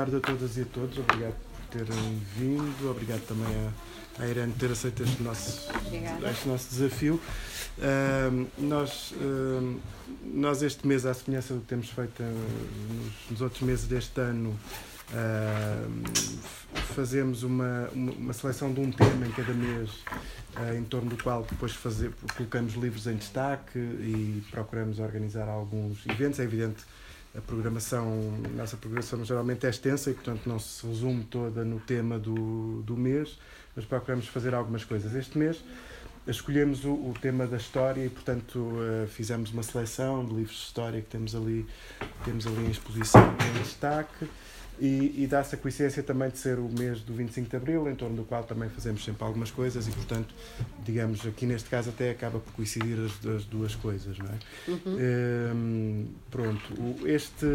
tarde a todas e a todos, obrigado por terem vindo, obrigado também à, à Irene por ter aceito este nosso, este nosso desafio. Uh, nós, uh, nós este mês, à semelhança do que temos feito nos, nos outros meses deste ano, uh, fazemos uma, uma, seleção de um tema em cada mês em torno do qual depois fazer, colocamos livros em destaque e procuramos organizar alguns eventos. É evidente a programação, a nossa programação geralmente é extensa e, portanto, não se resume toda no tema do, do mês, mas procuramos fazer algumas coisas. Este mês escolhemos o, o tema da história e, portanto, uh, fizemos uma seleção de livros de história que temos ali, temos ali em exposição em destaque. E, e dá-se a coincidência também de ser o mês do 25 de Abril, em torno do qual também fazemos sempre algumas coisas e, portanto, digamos, aqui neste caso até acaba por coincidir as, as duas coisas, não é? Uhum. Um, pronto, este,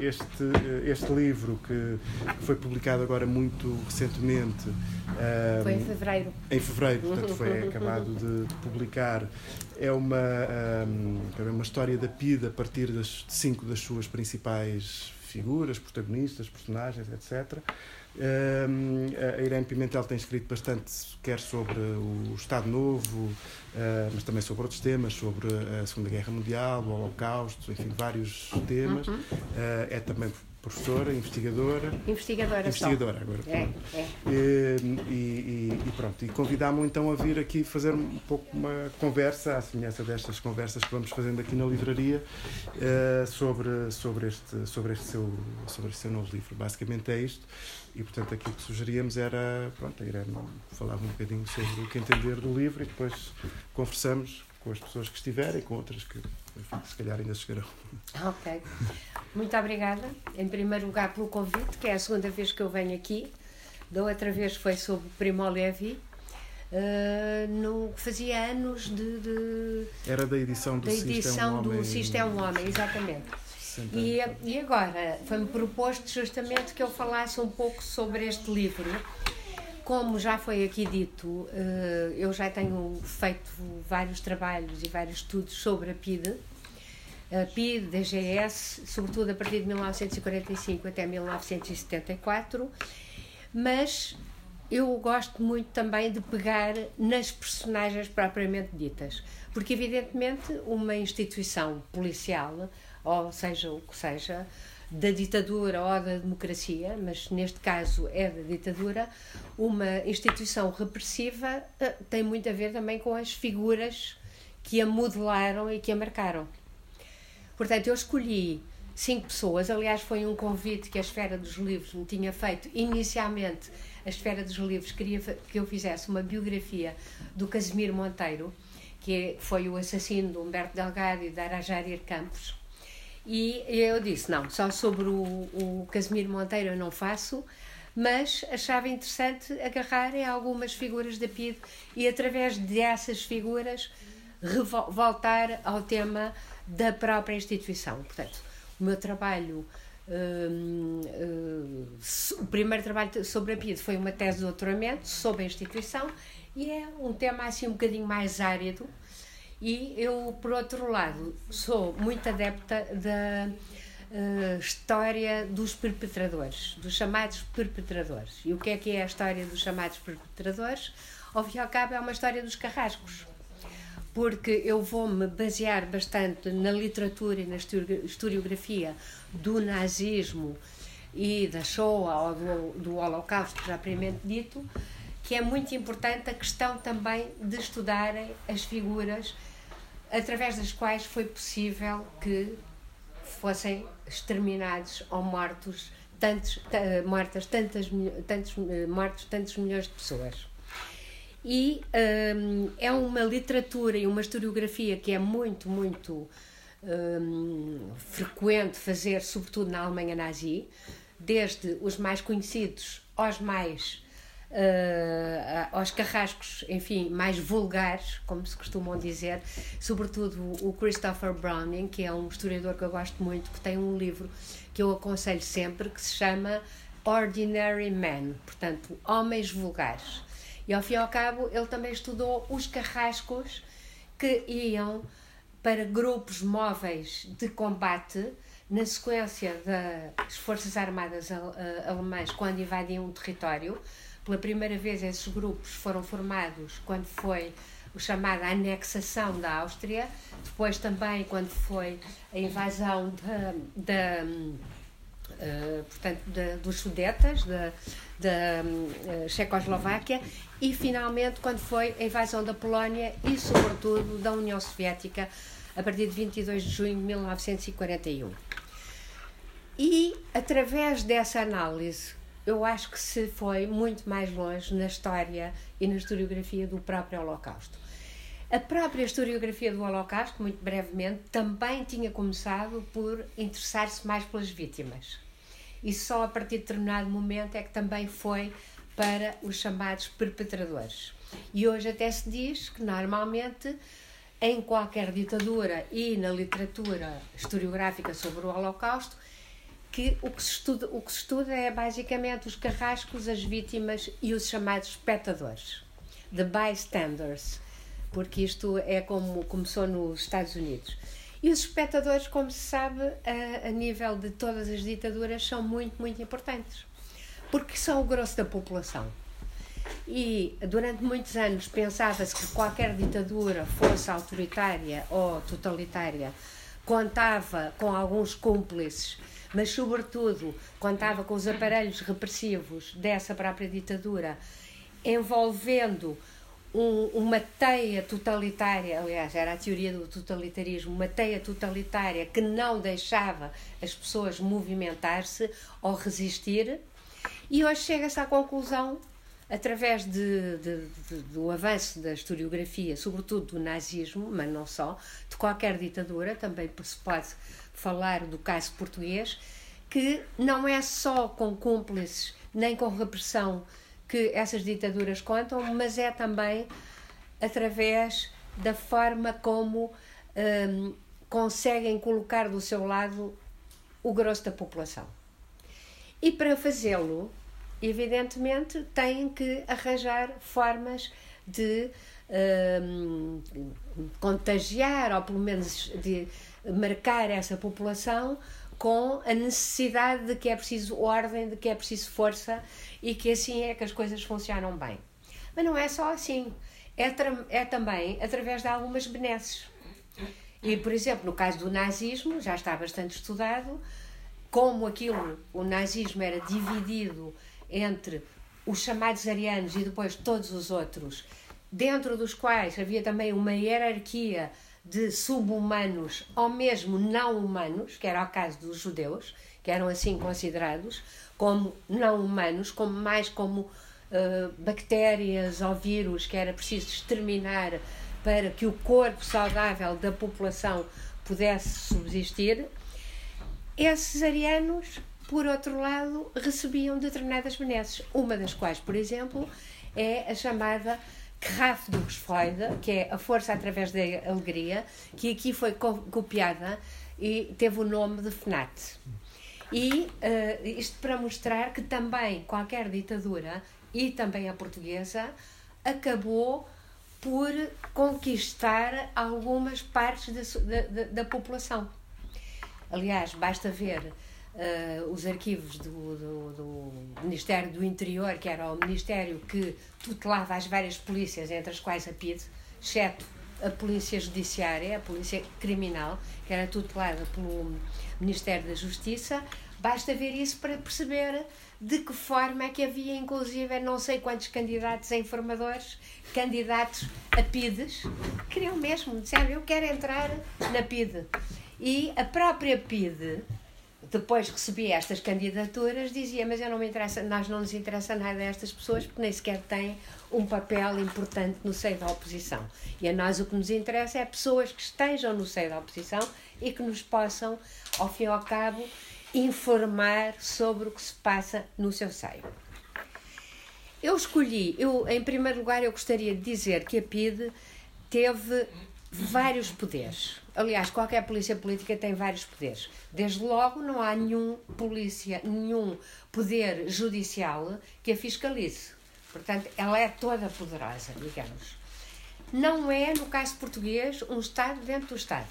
este, este livro que foi publicado agora muito recentemente... Um, foi em fevereiro. Em fevereiro, portanto, foi acabado de, de publicar. É uma, um, é uma história da PIDE a partir das cinco das suas principais figuras, protagonistas, personagens, etc. Um, a Irene Pimentel tem escrito bastante, quer sobre o Estado Novo, uh, mas também sobre outros temas, sobre a Segunda Guerra Mundial, o Holocausto, enfim, vários temas. Uh, é também professora, investigadora. Investigadora, investigadora só. agora. É, é. E, e, e, pronto, e convidámo então a vir aqui fazer um pouco uma conversa, à semelhança destas conversas que vamos fazendo aqui na livraria, uh, sobre, sobre, este, sobre, este seu, sobre este seu novo livro. Basicamente é isto. E portanto aquilo que sugeríamos era, pronto, a Irene falava um bocadinho sobre o que entender do livro e depois conversamos com as pessoas que estiverem, com outras que enfim, se calhar ainda chegarão. Ok. Muito obrigada, em primeiro lugar, pelo convite, que é a segunda vez que eu venho aqui. Da outra vez foi sobre Primo Levi. Uh, no, fazia anos de, de, Era da edição do da edição do Sistema um Homem, exatamente. E, e agora foi-me proposto justamente que eu falasse um pouco sobre este livro como já foi aqui dito, eh, eu já tenho feito vários trabalhos e vários estudos sobre a PIDE, a PIDE, DGS, sobretudo a partir de 1945 até 1974, mas eu gosto muito também de pegar nas personagens propriamente ditas, porque evidentemente uma instituição policial, ou seja o que seja, da ditadura ou da democracia, mas neste caso é da ditadura, uma instituição repressiva eh, tem muito a ver também com as figuras que a modelaram e que a marcaram. Portanto, eu escolhi cinco pessoas, aliás, foi um convite que a Esfera dos Livros me tinha feito. Inicialmente, a Esfera dos Livros queria que eu fizesse uma biografia do Casimiro Monteiro, que foi o assassino de Humberto Delgado e de Arajárir Campos e eu disse: não, só sobre o, o Casimiro Monteiro eu não faço, mas achava interessante agarrar em algumas figuras da PID e, através dessas figuras, voltar ao tema da própria instituição. Portanto, o meu trabalho. Hum, hum, o primeiro trabalho sobre a PID foi uma tese de doutoramento sobre a instituição e é um tema assim um bocadinho mais árido, e eu, por outro lado, sou muito adepta da uh, história dos perpetradores, dos chamados perpetradores. E o que é que é a história dos chamados perpetradores? Ao fim e ao cabo, é uma história dos carrascos. Porque eu vou-me basear bastante na literatura e na historiografia do nazismo e da Shoah ou do, do Holocausto, propriamente dito, que é muito importante a questão também de estudarem as figuras através das quais foi possível que fossem exterminados ou mortos tantos, mortas tantas, tantos, eh, mortos tantos milhões de pessoas. E um, é uma literatura e uma historiografia que é muito, muito um, frequente fazer, sobretudo na Alemanha nazi, desde os mais conhecidos aos mais uh, aos carrascos, enfim, mais vulgares, como se costumam dizer, sobretudo o Christopher Browning, que é um historiador que eu gosto muito, que tem um livro que eu aconselho sempre, que se chama Ordinary Men, portanto, Homens Vulgares. E ao fim e ao cabo, ele também estudou os carrascos que iam para grupos móveis de combate na sequência das Forças Armadas alemãs quando invadiam um território. Pela primeira vez, esses grupos foram formados quando foi o chamada anexação da Áustria, depois também quando foi a invasão da, da uh, portanto, da, dos Sudetas, da, da uh, Checoslováquia, e finalmente quando foi a invasão da Polónia e, sobretudo, da União Soviética a partir de 22 de junho de 1941. E através dessa análise, eu acho que se foi muito mais longe na história e na historiografia do próprio Holocausto. A própria historiografia do Holocausto, muito brevemente, também tinha começado por interessar-se mais pelas vítimas. E só a partir de determinado momento é que também foi para os chamados perpetradores. E hoje até se diz que normalmente em qualquer ditadura e na literatura historiográfica sobre o Holocausto que o que se estuda, o que se estuda é basicamente os carrascos, as vítimas e os chamados espectadores, the bystanders, porque isto é como começou nos Estados Unidos. E os espectadores, como se sabe, a, a nível de todas as ditaduras, são muito, muito importantes, porque são o grosso da população. E durante muitos anos pensava-se que qualquer ditadura, fosse autoritária ou totalitária, contava com alguns cúmplices mas, sobretudo, contava com os aparelhos repressivos dessa própria ditadura, envolvendo um, uma teia totalitária, aliás, era a teoria do totalitarismo, uma teia totalitária que não deixava as pessoas movimentar-se ou resistir, e hoje chega-se à conclusão através de, de, de, do avanço da historiografia, sobretudo do nazismo, mas não só, de qualquer ditadura, também se pode falar do caso português, que não é só com cúmplices nem com repressão que essas ditaduras contam, mas é também através da forma como hum, conseguem colocar do seu lado o grosso da população. E para fazê-lo, evidentemente, têm que arranjar formas de um, contagiar, ou pelo menos de marcar essa população com a necessidade de que é preciso ordem, de que é preciso força e que assim é que as coisas funcionam bem. Mas não é só assim. É, é também através de algumas benesses. E, por exemplo, no caso do nazismo, já está bastante estudado, como aquilo, o nazismo era dividido entre os chamados arianos e depois todos os outros, dentro dos quais havia também uma hierarquia de subhumanos ou mesmo não humanos, que era o caso dos judeus, que eram assim considerados como não humanos, como mais como uh, bactérias ou vírus que era preciso exterminar para que o corpo saudável da população pudesse subsistir. Esses arianos, por outro lado, recebiam determinadas benesses, uma das quais, por exemplo, é a chamada Kraft do Freude, que é a força através da alegria, que aqui foi copiada e teve o nome de FNAT. E uh, isto para mostrar que também qualquer ditadura, e também a portuguesa, acabou por conquistar algumas partes da, da, da população. Aliás, basta ver uh, os arquivos do, do, do, Ministério do Interior, que era o ministério que tutelava as várias polícias, entre as quais a PID, exceto a Polícia Judiciária, a Polícia Criminal, que era tutelada pelo Ministério da Justiça. Basta ver isso para perceber de que forma é que havia, inclusive, não sei quantos candidatos a informadores, candidatos a PIDES, queriam mesmo, disseram, eu quero entrar na PIDE. E a própria PIDE, depois recebi estas candidaturas, dizia, mas eu não me interessa, nós não nos interessa nada destas pessoas porque nem sequer têm um papel importante no seio da oposição. E a nós o que nos interessa é pessoas que estejam no seio da oposição e que nos possam, ao fim e ao cabo, informar sobre o que se passa no seu seio. Eu escolhi, eu, em primeiro lugar, eu gostaria de dizer que a PIDE teve vários poderes. Aliás, qualquer polícia política tem vários poderes. Desde logo, não há nenhum polícia, nenhum poder judicial que a fiscalize. Portanto, ela é toda poderosa, digamos. Não é, no caso português, um Estado dentro do Estado.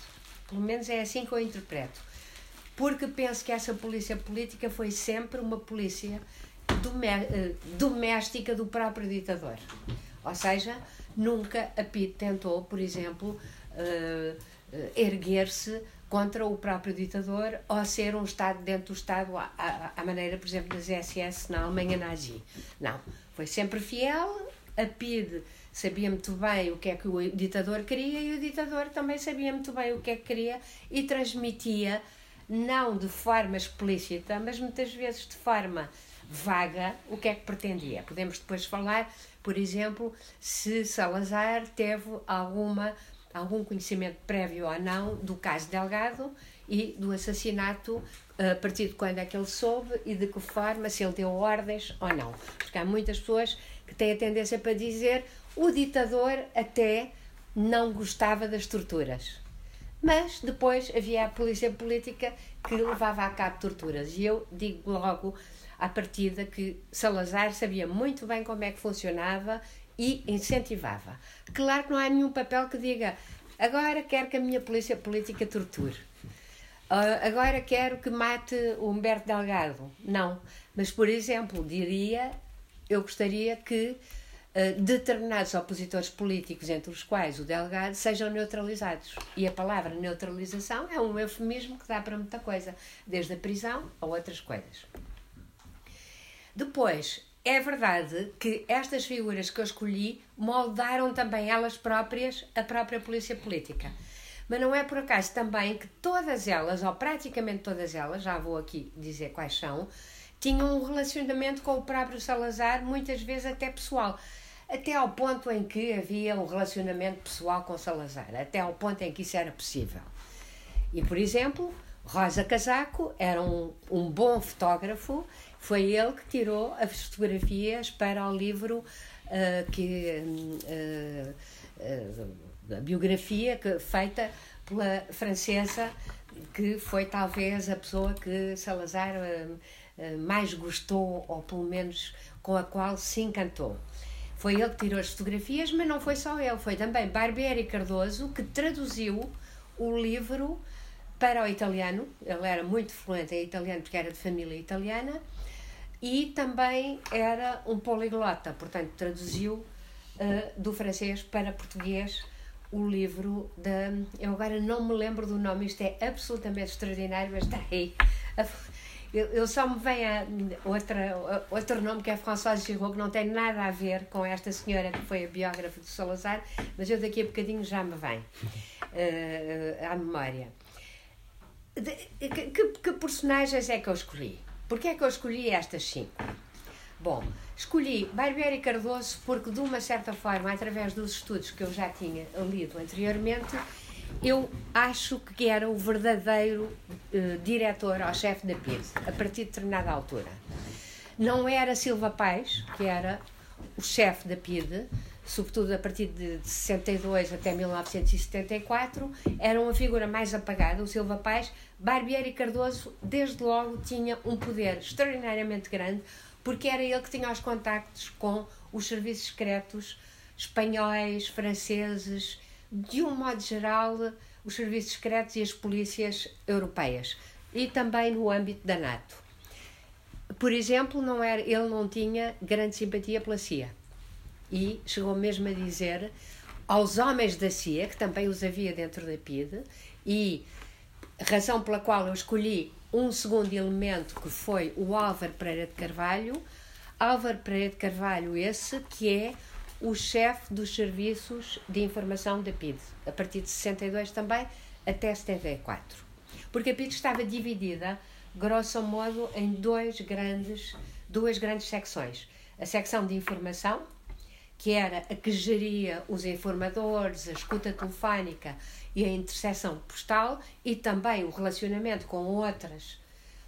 Pelo menos é assim que eu interpreto. porque penso que essa polícia política foi sempre uma polícia eh, doméstica do próprio ditador. Ou seja, nunca a PID tentou, por exemplo, uh, erguer-se contra o próprio ditador ou ser um Estado dentro do Estado à, à, à, maneira, por exemplo, das SS na Alemanha nazi. Não. Foi sempre fiel. A PID sabia muito bem o que é que o ditador queria e o ditador também sabia muito bem o que é que queria e transmitia, não de forma explícita, mas muitas vezes de forma vaga, o que é que pretendia. Podemos depois falar, por exemplo, se Salazar teve alguma algum conhecimento prévio ou não do caso Delgado e do assassinato, a partir de quando é que ele soube e de que forma, se ele deu ordens ou não. Porque há muitas pessoas que têm a tendência para dizer o ditador até não gostava das torturas. Mas depois havia a polícia política que levava a cabo torturas. E eu digo logo à partida que Salazar sabia muito bem como é que funcionava e incentivava. Claro que não há nenhum papel que diga agora quero que a minha polícia política torture. Uh, agora quero que mate o Humberto Delgado. Não. Mas, por exemplo, diria, eu gostaria que uh, determinados opositores políticos, entre os quais o Delgado, sejam neutralizados. E a palavra neutralização é um eufemismo que dá para muita coisa, desde a prisão a outras coisas. Depois, é verdade que estas figuras que eu escolhi moldaram também elas próprias a própria polícia política. Mas não é por acaso também que todas elas, ou praticamente todas elas, já vou aqui dizer quais são, tinham um relacionamento com o próprio Salazar, muitas vezes até pessoal. Até ao ponto em que havia um relacionamento pessoal com Salazar, até ao ponto em que isso era possível. E, por exemplo, Rosa Casaco era um, um bom fotógrafo foi ele que tirou as fotografias para o livro uh, que uh, uh, a biografia que, feita pela francesa que foi talvez a pessoa que Salazar mais gostou ou pelo menos com a qual se encantou. Foi ele que tirou as fotografias, mas não foi só ele, foi também Barbieri Cardoso que traduziu o livro para o italiano. Ele era muito fluente em italiano porque era de família italiana e também era um poliglota, portanto, traduziu uh, do francês para português o livro da. Eu agora não me lembro do nome, isto é absolutamente extraordinário, mas está aí. Eu, só me vem a outra, outro nome que é Françoise Giraud, que não tem nada a ver com esta senhora que foi a biógrafa de Salazar, mas eu daqui a bocadinho já me vem uh, à memória. De, que, que personagens é que eu escolhi? Porquê é que eu escolhi estas cinco? Bom, escolhi Barbieri Cardoso porque, de uma certa forma, através dos estudos que eu já tinha lido anteriormente, eu acho que era o verdadeiro uh, diretor ou chefe da PID, a partir de determinada altura. Não era Silva Paz, que era o chefe da PID, sobretudo a partir de 62 até 1974, era uma figura mais apagada, o Silva Paz. Barbieri Cardoso, desde logo, tinha um poder extraordinariamente grande, porque era ele que tinha os contactos com os serviços secretos espanhóis, franceses, de um modo geral, os serviços secretos e as polícias europeias, e também no âmbito da NATO. Por exemplo, não era, ele não tinha grande simpatia pela CIA e chegou mesmo a dizer aos homens da CIA, que também os havia dentro da PIDE, e razão pela qual eu escolhi um segundo elemento que foi o Álvaro Pereira de Carvalho. Álvaro Pereira de Carvalho, esse que é o chefe dos serviços de informação da PIDE, a partir de 62 também até 74. Porque a PIDE estava dividida, grosso modo, em dois grandes, duas grandes secções. A secção de informação, que era a que geria os informadores, a escuta telefónica e a interseção postal, e também o relacionamento com outras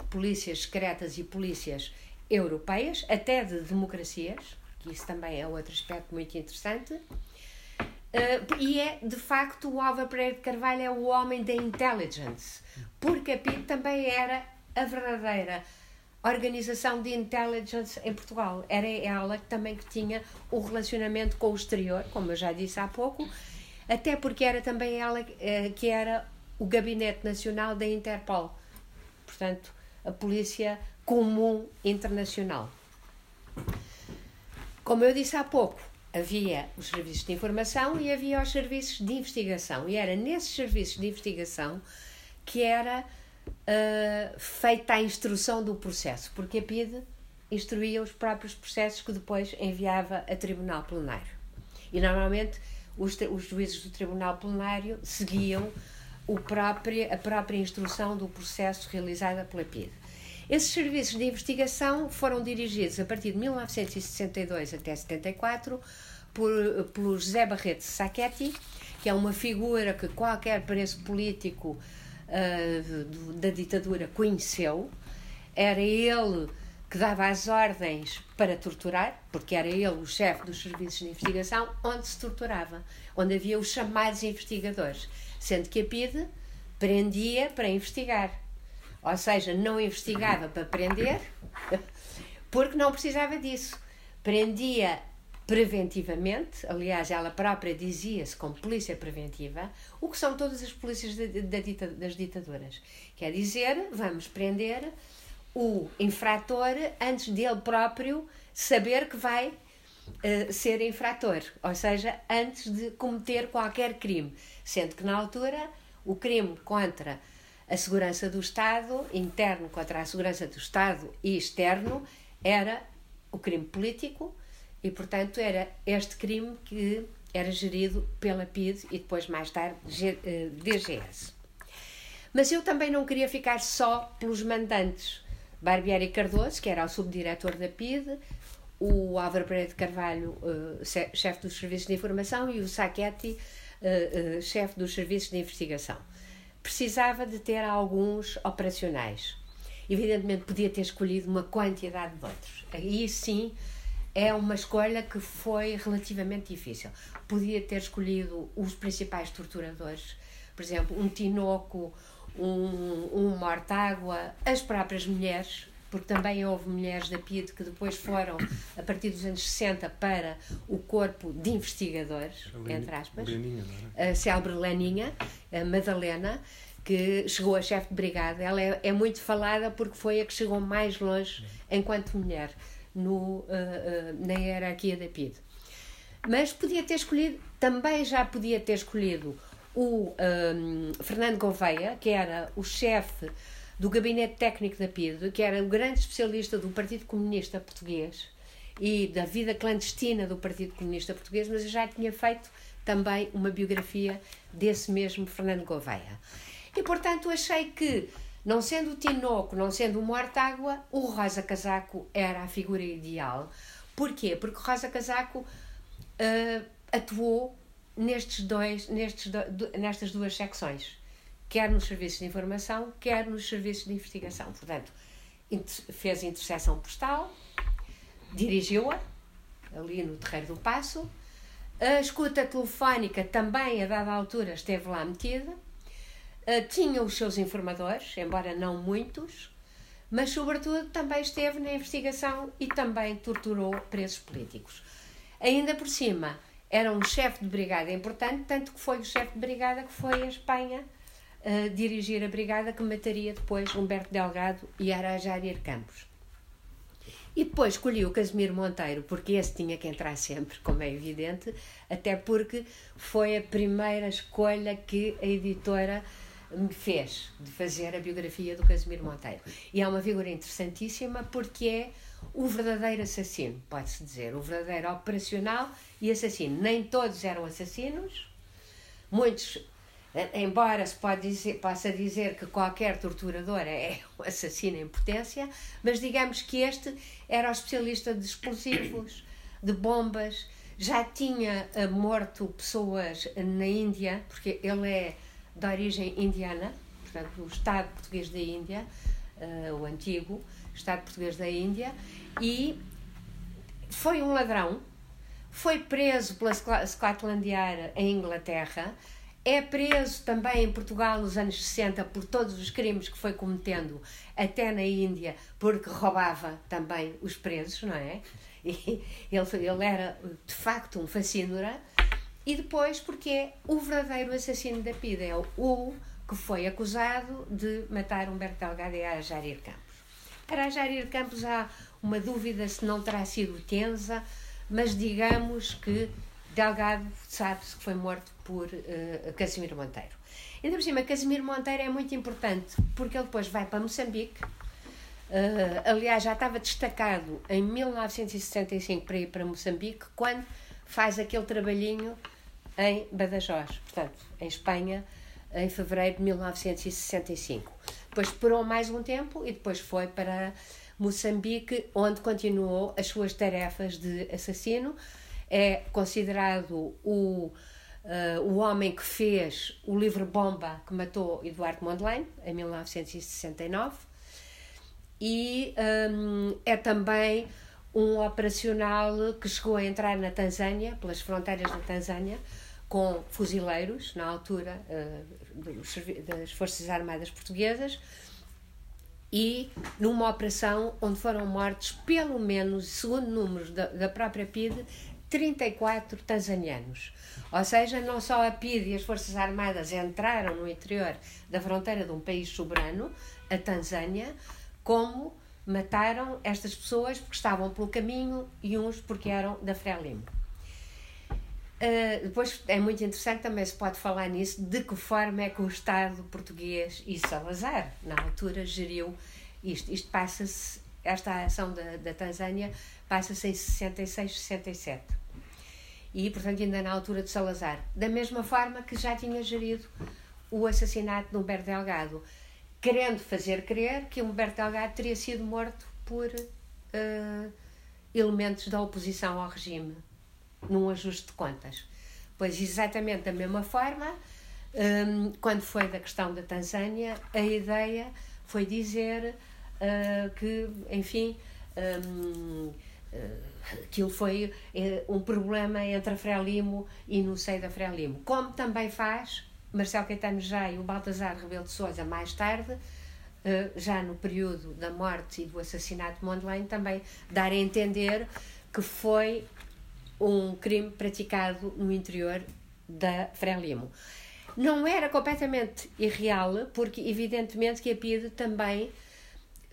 polícias secretas e polícias europeias, até de democracias, que isso também é outro aspecto muito interessante. Uh, e é, de facto, o Álvaro Pereira de Carvalho é o homem da intelligence, porque a PID também era a verdadeira organização de intelligence em Portugal. Era ela também que tinha o relacionamento com o exterior, como eu já disse há pouco, até porque era também ela eh, que era o gabinete nacional da Interpol. portanto, a Polícia Comum Internacional. Como eu disse há pouco, havia os serviços de informação e havia os serviços de investigação. E era nesses serviços de investigação que era uh, feita a instrução do processo, porque a PIDE instruía os próprios processos que depois enviava a Tribunal Plenário. E normalmente os, os juízes do Tribunal Plenário seguiam próprio, a própria instrução do processo realizada pela PIDE. Esses serviços de investigação foram dirigidos a partir de 1962 até 74 por, pelo José Barreto Sacchetti, que é uma figura que qualquer preso político uh, da ditadura conheceu. Era ele que dava as ordens para torturar, porque era ele o chefe dos serviços de investigação, onde se torturava, onde havia os chamados investigadores, sendo que a PIDE prendia para investigar. Ou seja, não investigava para prender, porque não precisava disso. Prendia preventivamente, aliás, ela própria dizia-se como polícia preventiva, o que são todas as polícias das ditaduras. Quer dizer, vamos prender o infrator antes dele próprio saber que vai uh, ser infrator, ou seja, antes de cometer qualquer crime, sendo que na altura o crime contra a segurança do Estado, interno contra a segurança do Estado e externo, era o crime político e, portanto, era este crime que era gerido pela PID e depois, mais tarde, DGS. Eh, Mas eu também não queria ficar só pelos mandantes. Barbieri Cardoso, que era o subdiretor da PID, o Álvaro Pereira de Carvalho, uh, chefe dos serviços de informação, e o Sacchetti, uh, chefe dos serviços de investigação precisava de ter alguns operacionais. Evidentemente, podia ter escolhido uma quantidade de outros. Aí sim é uma escolha que foi relativamente difícil. Podia ter escolhido os principais torturadores, por exemplo, um Tinoco, um, um Mortágua, as próprias mulheres, porque também houve mulheres da PID que depois foram, a partir dos anos 60, para o corpo de investigadores, entre aspas. Leninha, é? A célebre Leninha, a Madalena, que chegou a chefe de brigada. Ela é, é, muito falada porque foi a que chegou mais longe enquanto mulher no, uh, uh, na hierarquia da PID. Mas podia ter escolhido, também já podia ter escolhido o um, Fernando Gouveia, que era o chefe do gabinete técnico da PIDE, que era o grande especialista do Partido Comunista Português e da vida clandestina do Partido Comunista Português, mas eu já tinha feito também uma biografia desse mesmo Fernando Gouveia. E, portanto, achei que, não sendo o Tinoco, não sendo o Mortágua, o Rosa Casaco era a figura ideal. Porquê? Porque o Rosa Casaco uh, atuou nestes dois, nestes do, nestas duas secções quer nos serviços de informação, quer nos serviços de investigação. Portanto, fez interseção postal, dirigiu-a, ali no Terreiro do Passo. A escuta telefónica também, a dada altura, esteve lá metida. Uh, tinha os seus informadores, embora não muitos, mas, sobretudo, também esteve na investigação e também torturou presos políticos. Ainda por cima, era um chefe de brigada importante, tanto que foi o chefe de brigada que foi a Espanha a dirigir a brigada que mataria depois Humberto Delgado e Arajárier Campos. E depois escolhi o Casimiro Monteiro, porque esse tinha que entrar sempre, como é evidente, até porque foi a primeira escolha que a editora me fez de fazer a biografia do Casimiro Monteiro. E é uma figura interessantíssima porque é o verdadeiro assassino, pode-se dizer, o verdadeiro operacional e assassino. Nem todos eram assassinos, muitos Embora se pode dizer, possa dizer que qualquer torturador é um assassino em potência, mas digamos que este era o especialista de explosivos, de bombas, já tinha eh, morto pessoas na Índia, porque ele é de origem indiana, portanto, o Estado português da Índia, uh, o antigo Estado português da Índia, e foi um ladrão, foi preso pela Scotland Yard em Inglaterra é preso também em Portugal nos anos 60 por todos os crimes que foi cometendo, até na Índia, porque roubava também os presos, não é? E ele, ele era de facto um fascínora. E depois porque é o verdadeiro assassino da PIDE, é o que foi acusado de matar Humberto Delgado e Arajarir Campos. Arajarir Campos há uma dúvida se não terá sido Tenza, mas digamos que Delgado sabe-se que foi morto por uh, Casimiro Monteiro. Ainda por cima, Casimiro Monteiro é muito importante porque ele depois vai para Moçambique. Uh, aliás, já estava destacado em 1965 para ir para Moçambique, quando faz aquele trabalhinho em Badajoz, portanto, em Espanha, em fevereiro de 1965. Depois esperou mais um tempo e depois foi para Moçambique, onde continuou as suas tarefas de assassino. É considerado o, uh, o homem que fez o livro Bomba que matou Eduardo Mondlane, em 1969. E um, é também um operacional que chegou a entrar na Tanzânia, pelas fronteiras da Tanzânia, com fuzileiros, na altura uh, das Forças Armadas Portuguesas, e numa operação onde foram mortos, pelo menos, segundo números da, da própria PIDE, 34 tanzanianos. Ou seja, não só a PIDE e as Forças Armadas entraram no interior da fronteira de um país soberano, a Tanzânia, como mataram estas pessoas porque estavam pelo caminho e uns porque eram da Frelimo. Uh, depois é muito interessante também se pode falar nisso, de que forma é que o Estado português e Salazar, na altura, geriu isto. Isto passa-se, esta ação da, da Tanzânia passa-se em 66, 67. E, portanto, ainda na altura de Salazar. Da mesma forma que já tinha gerido o assassinato de Humberto Delgado, querendo fazer crer que Humberto Delgado teria sido morto por uh, elementos da oposição ao regime num ajuste de contas. Pois, exatamente da mesma forma, um, quando foi da questão da Tanzânia, a ideia foi dizer uh, que, enfim, um, uh, aquilo foi uh, um problema entre a Frelimo e no seio da Frelimo. Como também faz Marcelo Caetano já e o Baltazar Rebelo de Sousa mais tarde, uh, já no período da morte e do assassinato de Mondlane, também dar a entender que foi um crime praticado no interior da Frelimo. Não era completamente irreal, porque evidentemente que a PIDE também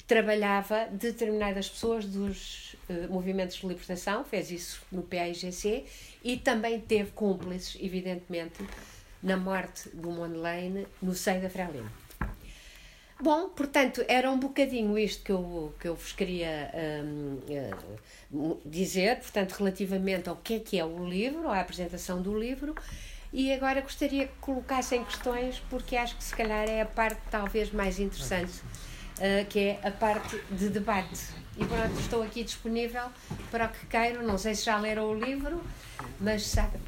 trabalhava determinadas pessoas dos uh, movimentos de libertação, fez isso no PAIGC e também teve cúmplices, evidentemente, na morte do Mondlane no seio da Frelimo. Bom, portanto, era um bocadinho isto que eu, que eu vos queria um, uh, dizer, portanto, relativamente ao que é que é o livro, à apresentação do livro, e agora gostaria que colocassem questões, porque acho que se calhar é a parte talvez mais interessante, uh, que é a parte de debate. E pronto, estou aqui disponível para o que queiram, não sei se já leram o livro, mas sabe,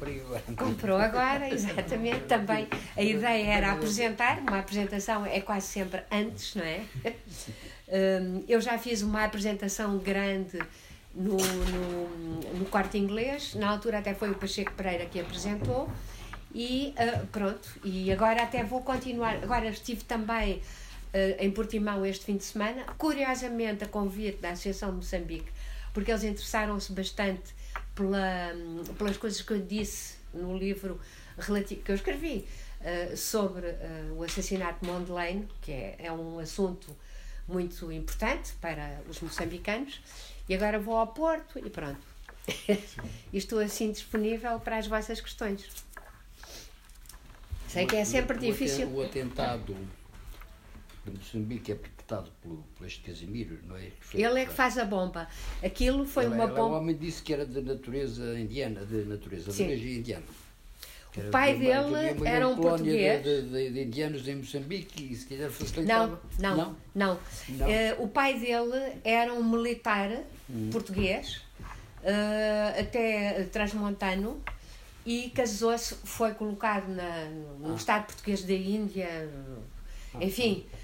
comprou agora, exatamente. Também a ideia era apresentar, uma apresentação é quase sempre antes, não é? Hum, eu já fiz uma apresentação grande no, no, no corte inglês, na altura até foi o Pacheco Pereira que apresentou, e uh, pronto, e agora até vou continuar. Agora estive também uh, em Portimão este fim de semana, curiosamente a convite da Associação de Moçambique, porque eles interessaram-se bastante pela, pelas coisas que eu disse no livro relativo, que eu escrevi uh, sobre uh, o assassinato de Mondlane, que é, é um assunto muito importante para os moçambicanos. E agora vou ao Porto e pronto. e estou assim disponível para as vossas questões. Sei que é sempre difícil. O atentado de Moçambique é perpetrado por, por este Casimiro, não é? Ele é que faz a bomba. Aquilo foi ele, uma bomba. O homem disse que era de natureza indiana, de natureza de origem indiana. O pai de uma, dele era um português. De, de, de, indianos em Moçambique e se quiser facilitava. Não, não, não. não. Uh, o pai dele era um militar hum. português, uh, até transmontano, e casou-se, foi colocado na, no ah. Estado português da Índia, ah, enfim, uh,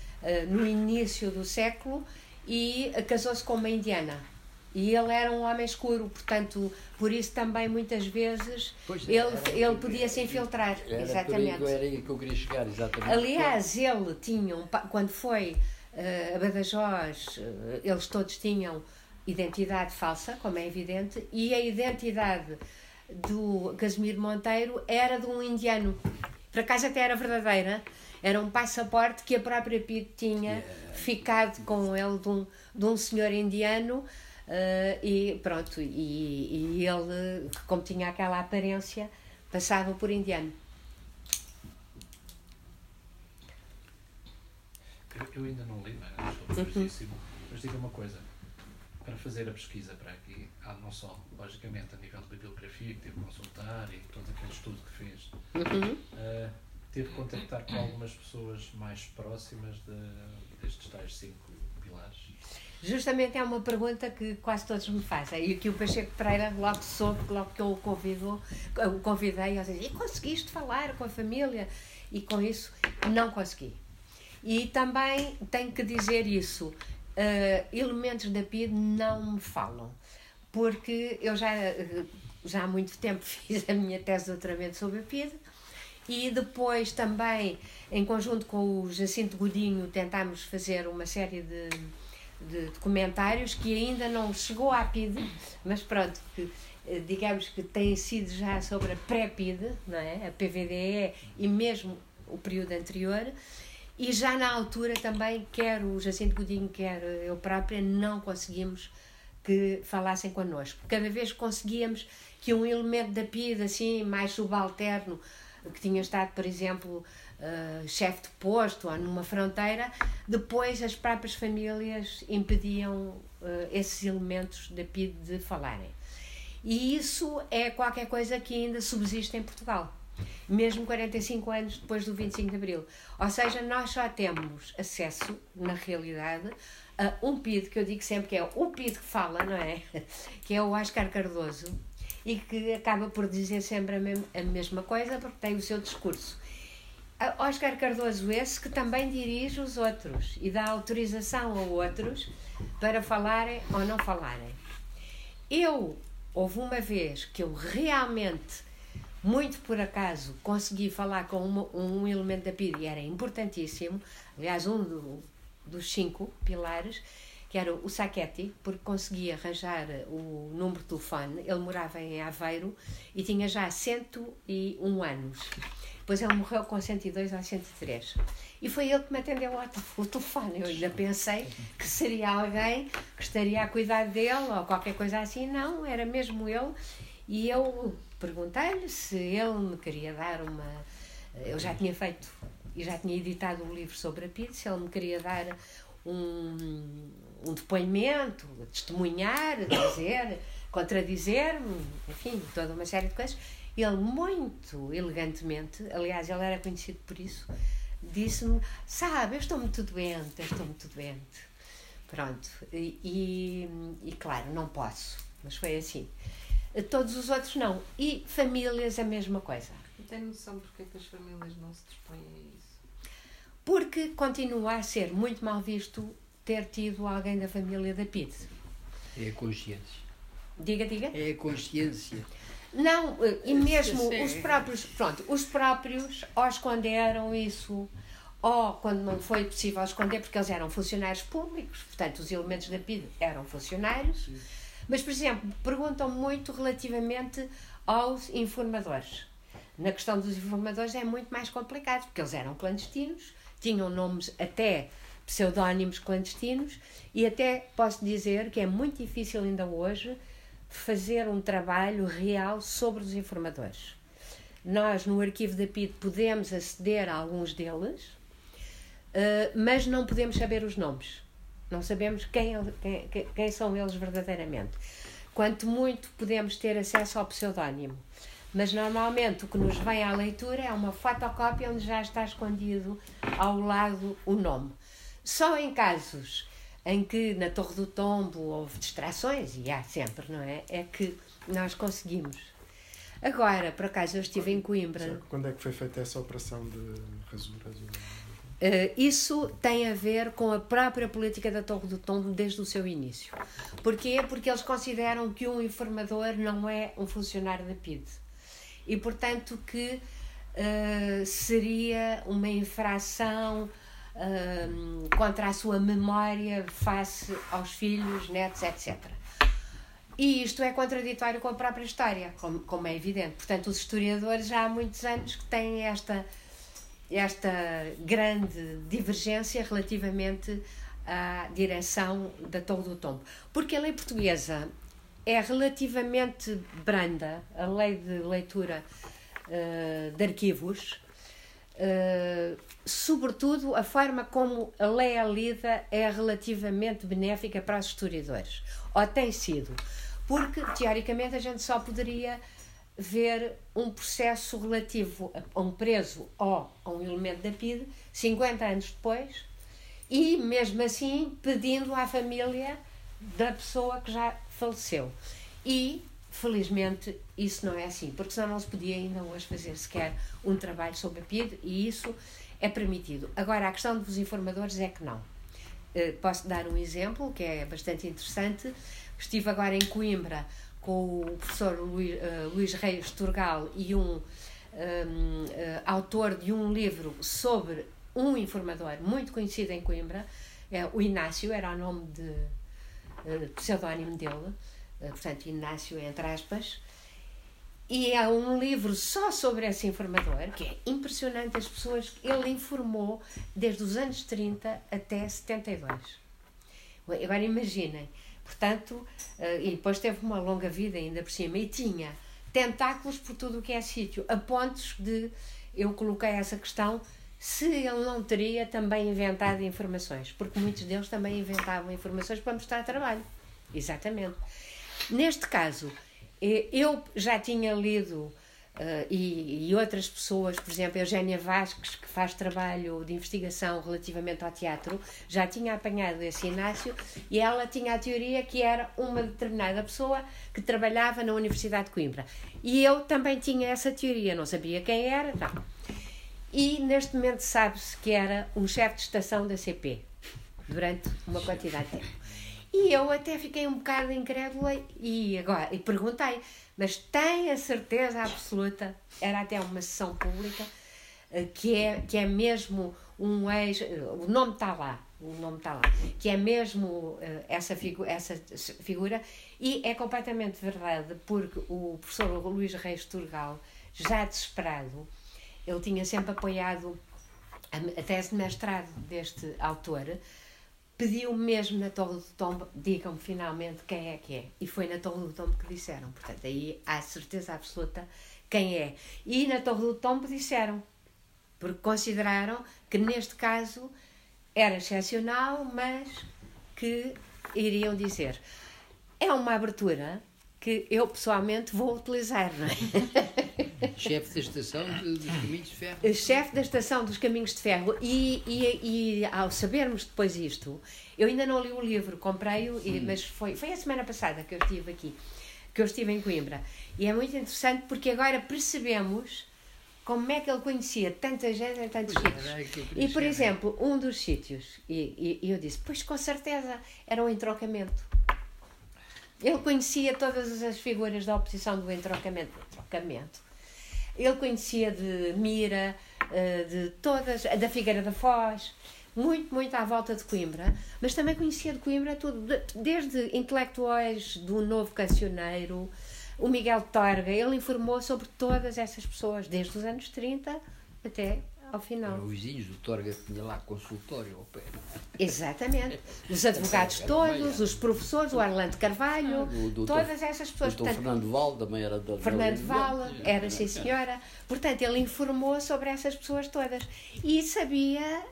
no início do século, e casou-se com uma indiana. E ele era um homem escuro, portanto, por isso também muitas vezes pois ele, ele podia se infiltrar. Era exatamente. Aí, era aí que eu queria chegar, exatamente. Aliás, ele tinha, um, quando foi uh, a Badajoz, uh, eles todos tinham identidade falsa, como é evidente, e a identidade do Casimiro Monteiro era de um indiano. Por acaso até era verdadeira, era um passaporte que a própria Pete tinha yeah. ficado com ele de um, de um senhor indiano uh, e pronto, e, e ele, como tinha aquela aparência, passava por indiano. Eu ainda não li, mas. Uhum. Mas diga uma coisa, para fazer a pesquisa para aqui, há não só, logicamente, a nível de bibliografia, que teve que consultar e todo aquele estudo que fez, uhum. uh, teve que contactar com algumas pessoas mais próximas de, destes tais cinco pilares? Justamente é uma pergunta que quase todos me fazem e que o Pacheco Pereira logo soube, logo que eu o, convidou, o convidei, eu disse, e conseguiste falar com a família? E com isso não consegui. E também tenho que dizer isso, uh, elementos da PID não me falam, porque eu já, já há muito tempo fiz a minha tese de doutoramento sobre a PID, e depois também, em conjunto com o Jacinto Godinho, tentámos fazer uma série de, de documentários que ainda não chegou à PID, mas pronto, que, eh, digamos que tem sido já sobre a pré-PID, não é? a PVDE e mesmo o período anterior. E já na altura também, quer o Jacinto Godinho, quer eu própria, não conseguimos que falassem connosco. Cada vez conseguíamos que um elemento da PID, assim, mais subalterno, que tinha estado, por exemplo, uh, chefe de posto ou numa fronteira, depois as próprias famílias impediam uh, esses elementos da PID de falarem. E isso é qualquer coisa que ainda subsiste em Portugal, mesmo 45 anos depois do 25 de Abril. Ou seja, nós só temos acesso, na realidade, a um PID, que eu digo sempre que é o PID que fala, não é? Que é o Oscar Cardoso, e que acaba por dizer sempre a, mem a mesma coisa porque tem o seu discurso. Oscar Cardoso, esse que também dirige os outros e dá autorização a outros para falarem ou não falarem. Eu, houve uma vez que eu realmente, muito por acaso, consegui falar com uma, um elemento da PID e era importantíssimo, aliás, um dos cinco pilares, que era o Saquetti, porque conseguia arranjar o número de telefone. Ele morava em Aveiro e tinha já 101 anos. Depois ele morreu com 102 ou 103. E foi ele que me atendeu o telefone. Eu ainda pensei que seria alguém que estaria a cuidar dele ou qualquer coisa assim. Não, era mesmo ele. E eu perguntei-lhe se ele me queria dar uma. Eu já tinha feito e já tinha editado um livro sobre a se ele me queria dar um, um depoimento, testemunhar, dizer, contradizer-me, enfim, toda uma série de coisas. Ele, muito elegantemente, aliás, ele era conhecido por isso, disse-me: Sabe, eu estou muito doente, eu estou muito doente. Pronto, e, e, e, claro, não posso, mas foi assim. Todos os outros não. E famílias, a mesma coisa. Tem noção porque é que as famílias não se dispõem a isso? Porque continua a ser muito mal visto ter tido alguém da família da PID. É a consciência. Diga, diga. É a consciência. Não, eh, e mesmo os próprios, pronto, os próprios ou esconderam isso, ou quando não foi possível esconder, porque eles eram funcionários públicos, portanto, os elementos da PID eram funcionários. Mas, por exemplo, perguntam muito relativamente aos informadores. Na questão dos informadores é muito mais complicado, porque eles eram clandestinos, tinham nomes até pseudónimos clandestinos e até posso dizer que é muito difícil ainda hoje fazer um trabalho real sobre os informadores. Nós, no arquivo da PID, podemos aceder a alguns deles, uh, mas não podemos saber os nomes. Não sabemos quem, quem, quem são eles verdadeiramente. Quanto muito podemos ter acesso ao pseudónimo. Mas normalmente o que nos vem à leitura é uma fotocópia onde já está escondido ao lado o nome. Só em casos em que na Torre do Tombo houve distrações, e há sempre, não é? É que nós conseguimos. Agora, por acaso, eu estive em Coimbra. Quando é que foi feita essa operação de rasuras? Uh, isso tem a ver com a própria política da Torre do Tombo desde o seu início. Porquê? Porque eles consideram que um informador não é um funcionário da PID. E, portanto, que uh, seria uma infração contra a sua memória face aos filhos, netos, etc. E isto é contraditório com a própria história, como, como é evidente. Portanto, os historiadores já há muitos anos que têm esta esta grande divergência relativamente à direção da Torre do Tombo. Porque a lei portuguesa é relativamente branda, a lei de leitura uh, de arquivos, uh, sobretudo a forma como a lei é lida é relativamente benéfica para os historiadores, ou tem sido, porque teoricamente a gente só poderia ver um processo relativo a um preso ou a um elemento da PIDE 50 anos depois e mesmo assim pedindo à família da pessoa que já faleceu. E felizmente isso não é assim, porque senão não se podia ainda hoje fazer sequer um trabalho sobre a PIDE e isso é permitido. Agora, a questão dos informadores é que não. Eh, posso dar um exemplo que é bastante interessante. Estive agora em Coimbra com o professor Luís, Luís Reis Turgal e um, um uh, autor de um livro sobre um informador muito conhecido em Coimbra, é, o Inácio, era o nome de uh, pseudónimo dele, portanto, Inácio entre aspas, e é um livro só sobre esse informador, que é impressionante as pessoas que ele informou desde os anos 30 até 72. Agora imaginem, Portanto, eh, e depois teve uma longa vida ainda por cima e tinha tentáculos por tudo o que é sítio, a pontos de eu coloquei essa questão se ele não teria também inventado informações, porque muitos deles também inventavam informações para mostrar trabalho. Exatamente. Neste caso, eu já tinha lido Uh, e, e, outras pessoas, por exemplo, a Eugénia Vasques, que faz trabalho de investigação relativamente ao teatro, já tinha apanhado esse Inácio e ela tinha a teoria que era uma determinada pessoa que trabalhava na Universidade de Coimbra. E eu também tinha essa teoria, não sabia quem era, não. E neste momento sabe-se que era um chefe de estação da CP, durante uma quantidade de tempo. E eu até fiquei um bocado incrédula e agora e perguntei mas tem a certeza absoluta, era até uma sessão pública, eh, que é, que é mesmo um ex. O nome está lá, o nome está lá, que é mesmo eh, essa, figu essa figura, e é completamente verdade, porque o professor Luís Reis Turgal, já desesperado, ele tinha sempre apoiado a, tese de mestrado deste autor pediu mesmo na Torre do Tombo, digam-me finalmente quem é que é. E foi na Torre do Tombo que disseram. Portanto, aí há certeza absoluta quem é. E na Torre do Tombo disseram, porque consideraram que neste caso era excepcional, mas que iriam dizer. É uma abertura que eu pessoalmente vou utilizar, não é? Chefe da Estação de, dos Caminhos de Ferro. Chefe da Estação dos Caminhos de Ferro. E, e, e ao sabermos depois isto, eu ainda não li o livro, comprei-o, mas foi, foi a semana passada que eu estive aqui, que eu estive em Coimbra. E é muito interessante porque agora percebemos como é que ele conhecia tanta gente em tantos sítios. E, por exemplo, um dos sítios, e, e, eu disse, pois com certeza, era o entrocamento ele conhecia todas as figuras da oposição do entrocamento. entrocamento. Ele conhecia de Mira, eh, de todas, da Figueira da Foz, muito, muito à volta de Coimbra, mas também conhecia de Coimbra tudo, desde intelectuais do novo cancioneiro, o Miguel Torga, ele informou sobre todas essas pessoas, desde os anos 30 até ao final. Eram vizinhos do Torga tinha lá consultório ao pé. Exatamente. Os advogados todos, os professores, o Arlando Carvalho, ah, doutor, todas essas pessoas. O Portanto, Fernando Val também era da Fernando Val, era sim senhora. Portanto, ele informou sobre essas pessoas todas e sabia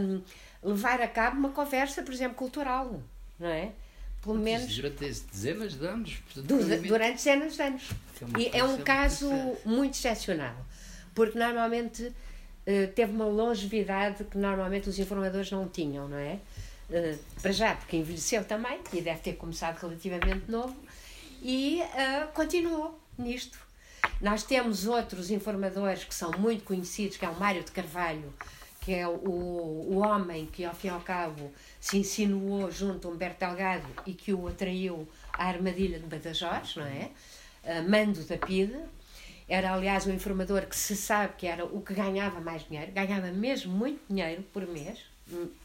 hum, levar a cabo uma conversa, por exemplo, cultural, não é? Pelo menos. Durante dezenas de anos. durante dezenas de anos. É e é um caso muito excepcional, porque normalmente teve uma longevidade que normalmente os informadores não tinham, não é? Uh, para já, porque envelheceu também e deve ter começado relativamente novo e uh, continuou nisto. Nós temos outros informadores que são muito conhecidos, que é o Mário de Carvalho, que é o, o homem que, ao fim e ao cabo, se insinuou junto a Humberto Delgado e que o atraiu à armadilha de Badajoz, não é? Uh, mando da PIDE, era, aliás, um informador que se sabe que era o que ganhava mais dinheiro, ganhava mesmo muito dinheiro por mês,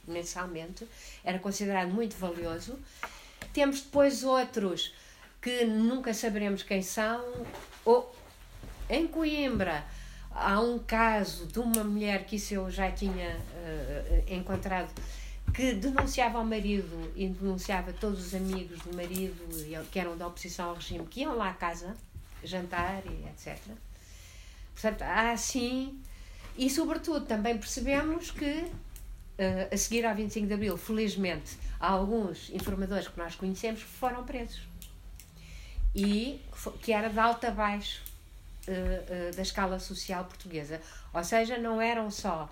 mensalmente, era considerado muito valioso. Temos depois outros que nunca saberemos quem são, ou em Coimbra, Há um caso de uma mulher que isso eu já tinha uh, encontrado que denunciava o marido e denunciava todos os amigos do marido que eram da oposição ao regime, que iam lá à casa jantar e etc. Portanto, há assim. E, sobretudo, também percebemos que, uh, a seguir ao 25 de Abril, felizmente, há alguns informadores que nós conhecemos que foram presos. E que era de alta a baixo uh, uh, da escala social portuguesa. Ou seja, não eram só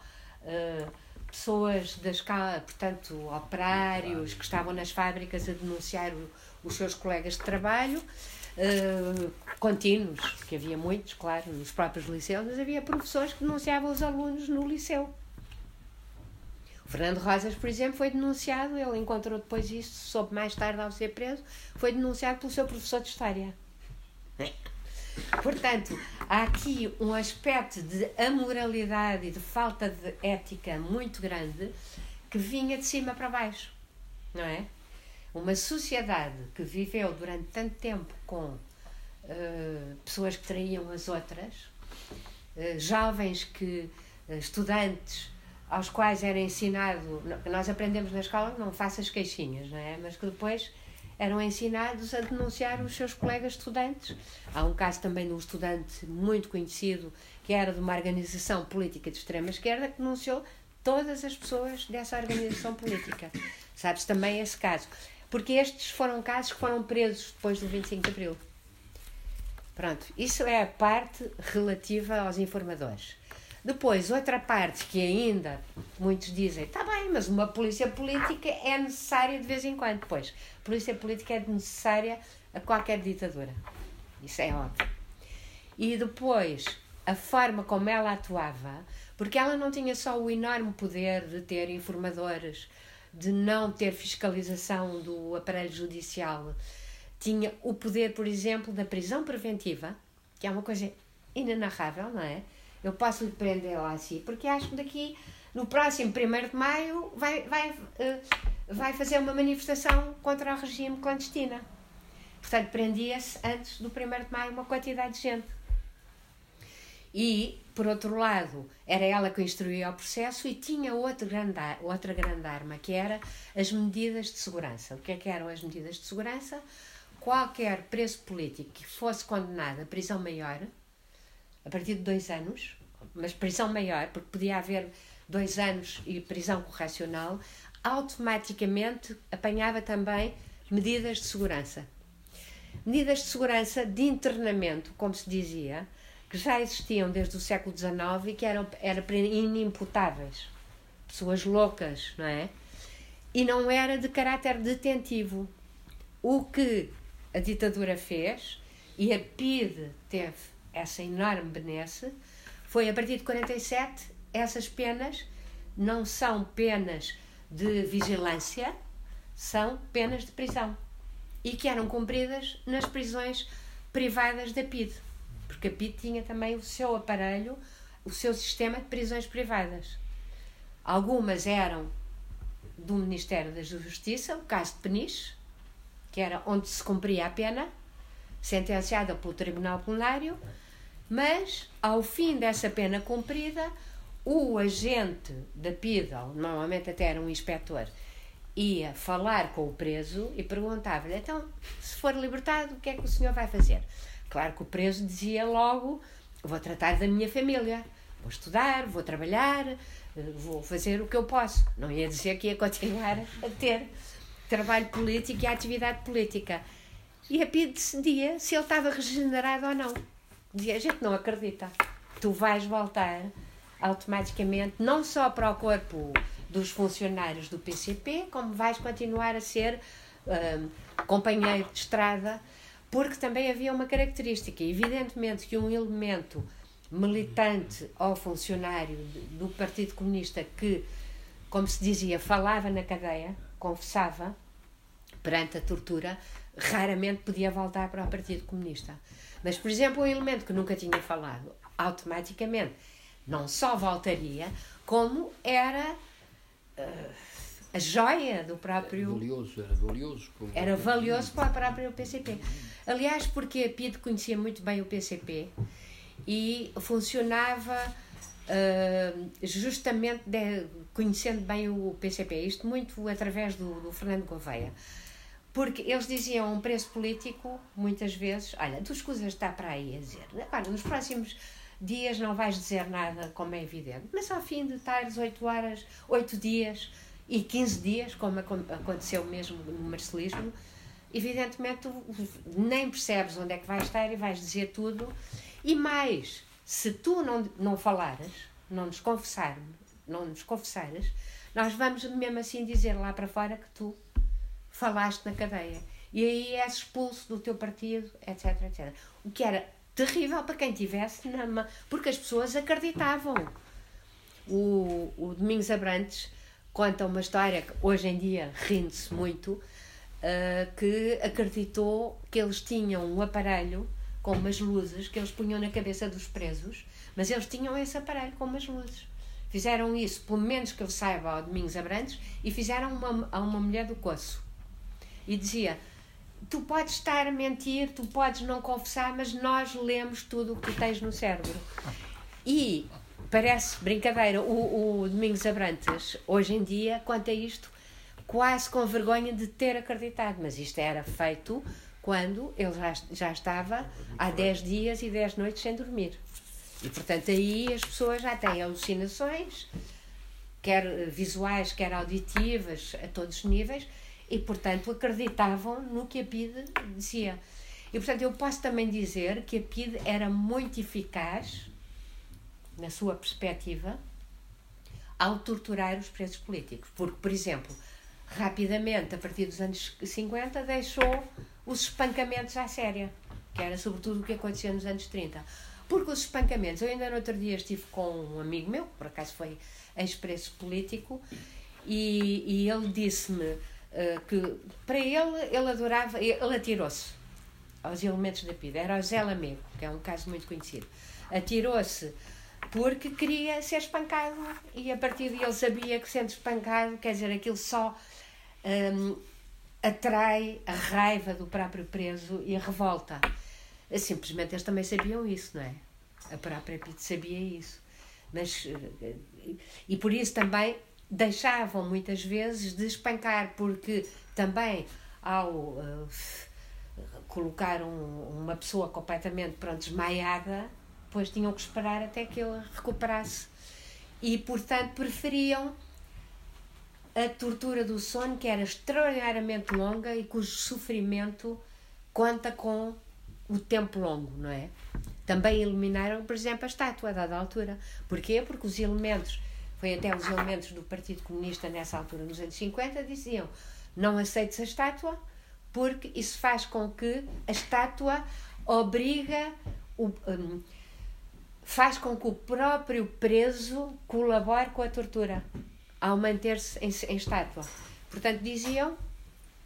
pessoas da escala, portanto, operários que estavam nas fábricas a denunciar os seus colegas de trabalho, contínuos, que havia muitos, claro, nos próprios liceus, mas havia professores que denunciavam os alunos no liceu. O Fernando Rosas, por exemplo, foi denunciado, ele encontrou depois isso, soube mais tarde ao ser preso, foi denunciado pelo seu professor de História. Portanto, há aqui um aspecto de amoralidade e de falta de ética muito grande que vinha de cima para baixo, não é? Uma sociedade que viveu durante tanto tempo com uh, pessoas que traíam as outras, uh, jovens que, uh, estudantes, aos quais era ensinado, nós aprendemos na escola, não faças queixinhas, não é? Mas que depois eram ensinados a denunciar os seus colegas estudantes. Há um caso também de um estudante muito conhecido que era de uma organização política de extrema esquerda que denunciou todas as pessoas dessa organização política. Sabes também esse caso. Porque estes foram casos que foram presos depois do 25 de Abril. Pronto, isso é a parte relativa aos informadores. Depois, outra parte que ainda muitos dizem, está bem, mas uma polícia política é necessária de vez em quando. Pois, polícia política é necessária a qualquer ditadura. Isso é óbvio. E depois, a forma como ela atuava, porque ela não tinha só o enorme poder de ter informadores, de não ter fiscalização do aparelho judicial, tinha o poder, por exemplo, da prisão preventiva, que é uma coisa inenarrável, não é? eu posso lhe prender lá assim, porque acho que daqui, no próximo 1 de maio, vai, vai, uh, vai fazer uma manifestação contra o regime clandestina. Portanto, prendia-se antes do 1 de maio uma quantidade de gente. E, por outro lado, era ela que instruía o processo e tinha outra grande, outra grande arma, que era as medidas de segurança. O que é que eram as medidas de segurança? Qualquer preso político que fosse condenado a prisão maior, a partir de dois anos, mas prisão maior, porque podia haver dois anos e prisão correcional, automaticamente apanhava também medidas de segurança. Medidas de segurança de internamento, como se dizia, que já existiam desde o século XIX e que eram, eram inimputáveis. Pessoas loucas, não é? E não era de caráter detentivo. O que a ditadura fez, e a PIDE teve essa enorme benesse, foi a partir de 47, essas penas não são penas de vigilância, são penas de prisão. E que eram cumpridas nas prisões privadas da PID. Porque a PID tinha também o seu aparelho, o seu sistema de prisões privadas. Algumas eram do Ministério da Justiça, o caso de Peniche, que era onde se cumpria a pena, sentenciada pelo Tribunal Plenário, mas, ao fim dessa pena cumprida, o agente da PIDA, normalmente até era um inspetor, ia falar com o preso e perguntava-lhe: então, se for libertado, o que é que o senhor vai fazer? Claro que o preso dizia logo: vou tratar da minha família, vou estudar, vou trabalhar, vou fazer o que eu posso. Não ia dizer que ia continuar a ter trabalho político e atividade política. E a PID decidia se ele estava regenerado ou não dizia, a gente não acredita. Tu vais voltar automaticamente não só para o corpo dos funcionários do PCP, como vais continuar a ser um, companheiro de estrada, porque também havia uma característica. Evidentemente que um elemento militante ou funcionário do Partido Comunista que, como se dizia, falava na cadeia, confessava perante a tortura, raramente podia voltar para o Partido Comunista. Mas, por exemplo, um elemento que nunca tinha falado, automaticamente, não só voltaria, como era uh, a joia do próprio. Valioso, era valioso. Era valioso para o próprio PCP. Aliás, porque a PID conhecia muito bem o PCP e funcionava uh, justamente de, conhecendo bem o PCP, isto muito através do, do Fernando Gouveia. Porque eles diziam um preço político, muitas vezes, olha, tu escusas estar para aí a dizer, agora, nos próximos dias não vais dizer nada, como é evidente, mas ao fim de estares 8 horas, 8 dias e 15 dias, como aconteceu mesmo no marcelismo, evidentemente tu nem percebes onde é que vais estar e vais dizer tudo. E mais, se tu não, não falares, não nos confessar, não nos confessares, nós vamos mesmo assim dizer lá para fora que tu falaste na cadeia. E aí és expulso do teu partido, etc, etc. O que era terrível para quem tivesse, na, porque as pessoas acreditavam. O, o Domingos Abrantes conta uma história que hoje em dia rinde-se muito, uh, que acreditou que eles tinham um aparelho com umas luzes que eles punham na cabeça dos presos, mas eles tinham esse aparelho com umas luzes. Fizeram isso, pelo menos que eu saiba, ao Domingos Abrantes, e fizeram uma, a uma mulher do Coço. E dizia: Tu podes estar a mentir, tu podes não confessar, mas nós lemos tudo o que tu tens no cérebro. E parece brincadeira, o, o Domingos Abrantes, hoje em dia, conta isto quase com vergonha de ter acreditado, mas isto era feito quando ele já, já estava há 10 dias e 10 noites sem dormir. E portanto aí as pessoas já têm alucinações, quer visuais, quer auditivas, a todos os níveis, e portanto acreditavam no que a PIDE dizia. E portanto eu posso também dizer que a PIDE era muito eficaz, na sua perspectiva, ao torturar os presos políticos. Porque, por exemplo, rapidamente, a partir dos anos 50, deixou os espancamentos à séria, que era sobretudo o que acontecia nos anos 30. Porque os espancamentos, eu ainda no outro dia estive com um amigo meu, por acaso foi ex-preso político, e, e ele disse-me uh, que para ele, ele adorava, ele atirou-se aos elementos da PIDE, era o Zé Lamego, que é um caso muito conhecido. Atirou-se porque queria ser espancado e a partir de ele sabia que sendo espancado, quer dizer, aquilo só um, atrai a raiva do próprio preso e a revolta. Simplesmente eles também sabiam isso, não é? A própria Pete sabia isso. Mas, eh, e por isso também deixavam muitas vezes de espancar, porque também ao uh, colocar um, uma pessoa completamente pronto, desmaiada, depois tinham que esperar até que ele recuperasse. E, portanto, preferiam a tortura do sono, que era extraordinariamente longa e cujo sofrimento conta com o tempo longo, não é? Também eliminaram, por exemplo, a estátua a dada altura. Porquê? Porque os elementos, foi até os elementos do Partido Comunista nessa altura, nos anos 50, diziam não aceites a estátua porque isso faz com que a estátua obriga o, um, faz com que o próprio preso colabore com a tortura ao manter-se em, em, estátua. Portanto, diziam: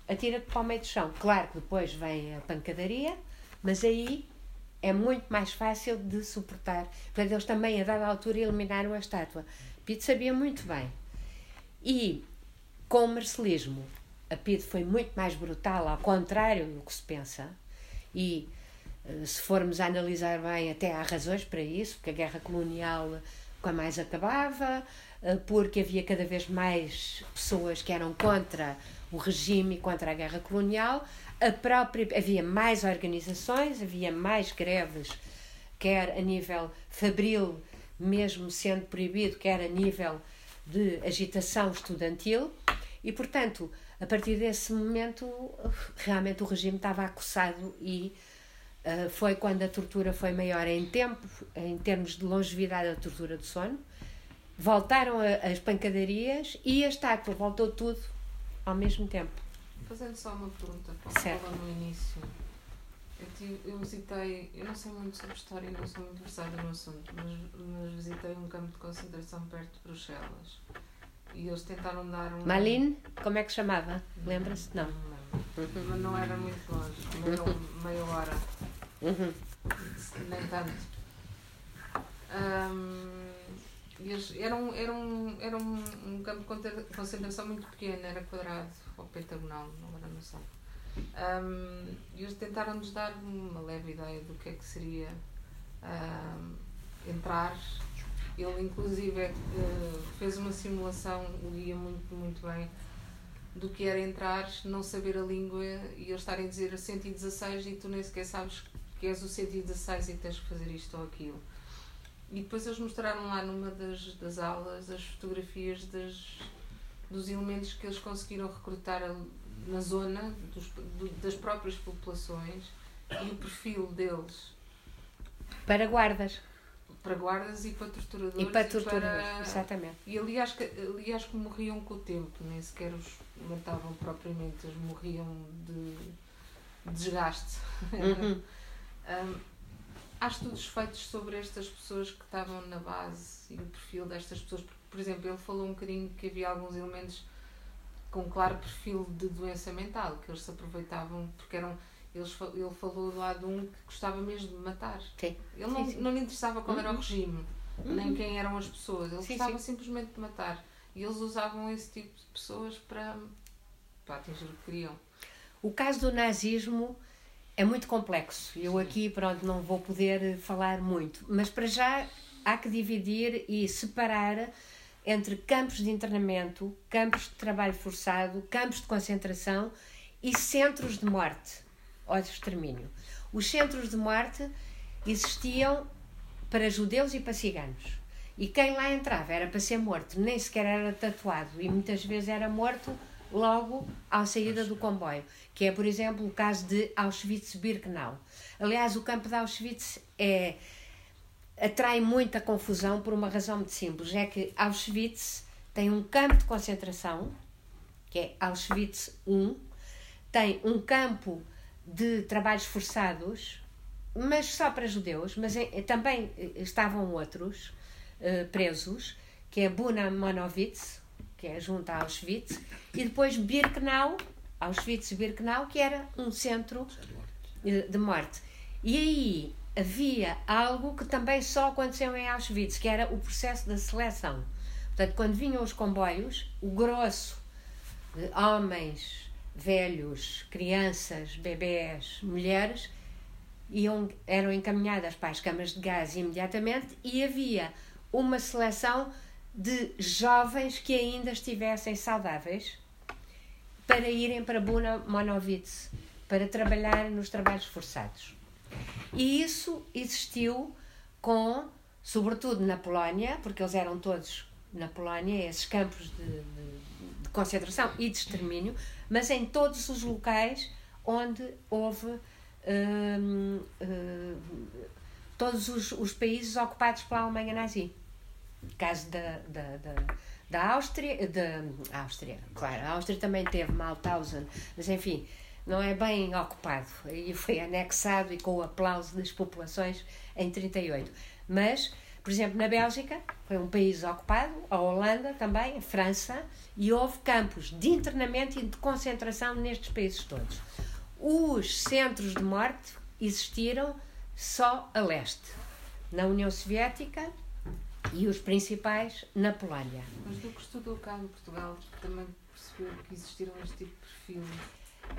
atira-te para o meio do chão. Claro que depois vem a pancadaria, mas aí é muito mais fácil de suportar. Portanto, eles também, a dada altura, eliminaram a estátua. Pitt sabia muito bem. E com o marcelismo, a Pitt foi muito mais brutal, ao contrário do que se pensa. E eh, se formos a analisar bem, até há razões para isso, porque a guerra colonial com mais acabava, porque havia cada vez mais pessoas que eram contra o regime e contra a guerra colonial. A própria, havia mais organizações, havia mais greves, quer a nível fabril, mesmo sendo proibido, quer a nível de agitação estudantil. E, portanto, a partir desse momento, realmente o regime estava acossado e uh, foi quando a tortura foi maior em tempo, em termos de longevidade, a tortura do sono voltaram a, as pancadarias e a estátua, voltou tudo ao mesmo tempo. Fazendo só uma pergunta, para falar no início. Eu, tive, eu visitei, eu não sei muito sobre história, não sou muito versada no assunto, mas, mas visitei um campo de concentração perto de Bruxelas. E eles tentaram dar um. Malin? Como é que chamava? Lembra-se? Não. Não. Mas não era muito longe, meio, meia hora. Uhum. Nem tanto. Um, era um, era um, era um, um campo de concentração muito pequeno, era quadrado ou pentagonal, não era noção. Um, e eles tentaram-nos dar uma leve ideia do que é que seria uh, entrar. Ele, inclusive, uh, fez uma simulação, o muito, muito bem, do que era entrar, não saber a língua e eles estarem a dizer 116 e tu nem sequer sabes que és o 116 e tens que fazer isto ou aquilo. E depois eles mostraram lá numa das, das aulas as fotografias das, dos elementos que eles conseguiram recrutar na zona dos, do, das próprias populações e o perfil deles. Para guardas. Para guardas e para torturadores. E para torturadores, para... exatamente. E aliás que, aliás que morriam com o tempo, nem sequer os matavam propriamente, eles morriam de desgaste. Uhum. um, há estudos feitos sobre estas pessoas que estavam na base e o perfil destas pessoas. Por exemplo, ele falou um bocadinho que havia alguns elementos com um claro perfil de doença mental, que eles se aproveitavam porque eram. Eles, ele falou lá de um que gostava mesmo de matar. Sim. Ele não, sim, sim. não lhe interessava qual era o uhum. regime, uhum. nem quem eram as pessoas. Ele sim, gostava simplesmente de matar. E eles usavam esse tipo de pessoas para, para atingir o que queriam. O caso do nazismo é muito complexo. Eu aqui, pronto, não vou poder falar muito, mas para já há que dividir e separar entre campos de internamento, campos de trabalho forçado, campos de concentração e centros de morte ou de extermínio. Os centros de morte existiam para judeus e para ciganos. E quem lá entrava era para ser morto, nem sequer era tatuado e muitas vezes era morto logo à saída do comboio, que é, por exemplo, o caso de Auschwitz-Birkenau. Aliás, o campo de Auschwitz é atrai muita confusão por uma razão muito simples, é que Auschwitz tem um campo de concentração, que é Auschwitz I, tem um campo de trabalhos forçados, mas só para judeus, mas também estavam outros uh, presos, que é Buna Monowitz, que é junto a Auschwitz, e depois Birkenau, Auschwitz-Birkenau, que era um centro de morte. E aí havia algo que também só aconteceu em Auschwitz, que era o processo da seleção. Portanto, quando vinham os comboios, o grosso de homens, velhos, crianças, bebés, mulheres, iam, eram encaminhadas para as câmaras de gás imediatamente e havia uma seleção de jovens que ainda estivessem saudáveis para irem para Buna Monowitz para trabalhar nos trabalhos forçados. E isso existiu com, sobretudo na Polónia, porque eles eram todos na Polónia, esses campos de, de, de concentração e de extermínio, mas em todos os locais onde houve hum, hum, todos os, os países ocupados pela Alemanha nazi caso da, da, da, da Áustria, da Áustria, claro, a Áustria também teve Mauthausen, mas enfim, não é bem ocupado e foi anexado e com o aplauso das populações em 38. Mas, por exemplo, na Bélgica foi um país ocupado, a Holanda também, a França, e houve campos de internamento e de concentração nestes países todos. Os centros de morte existiram só a leste. Na União Soviética, e os principais na Polónia. Mas do que estudou cá em Portugal, também percebeu que existiram este tipo de perfil?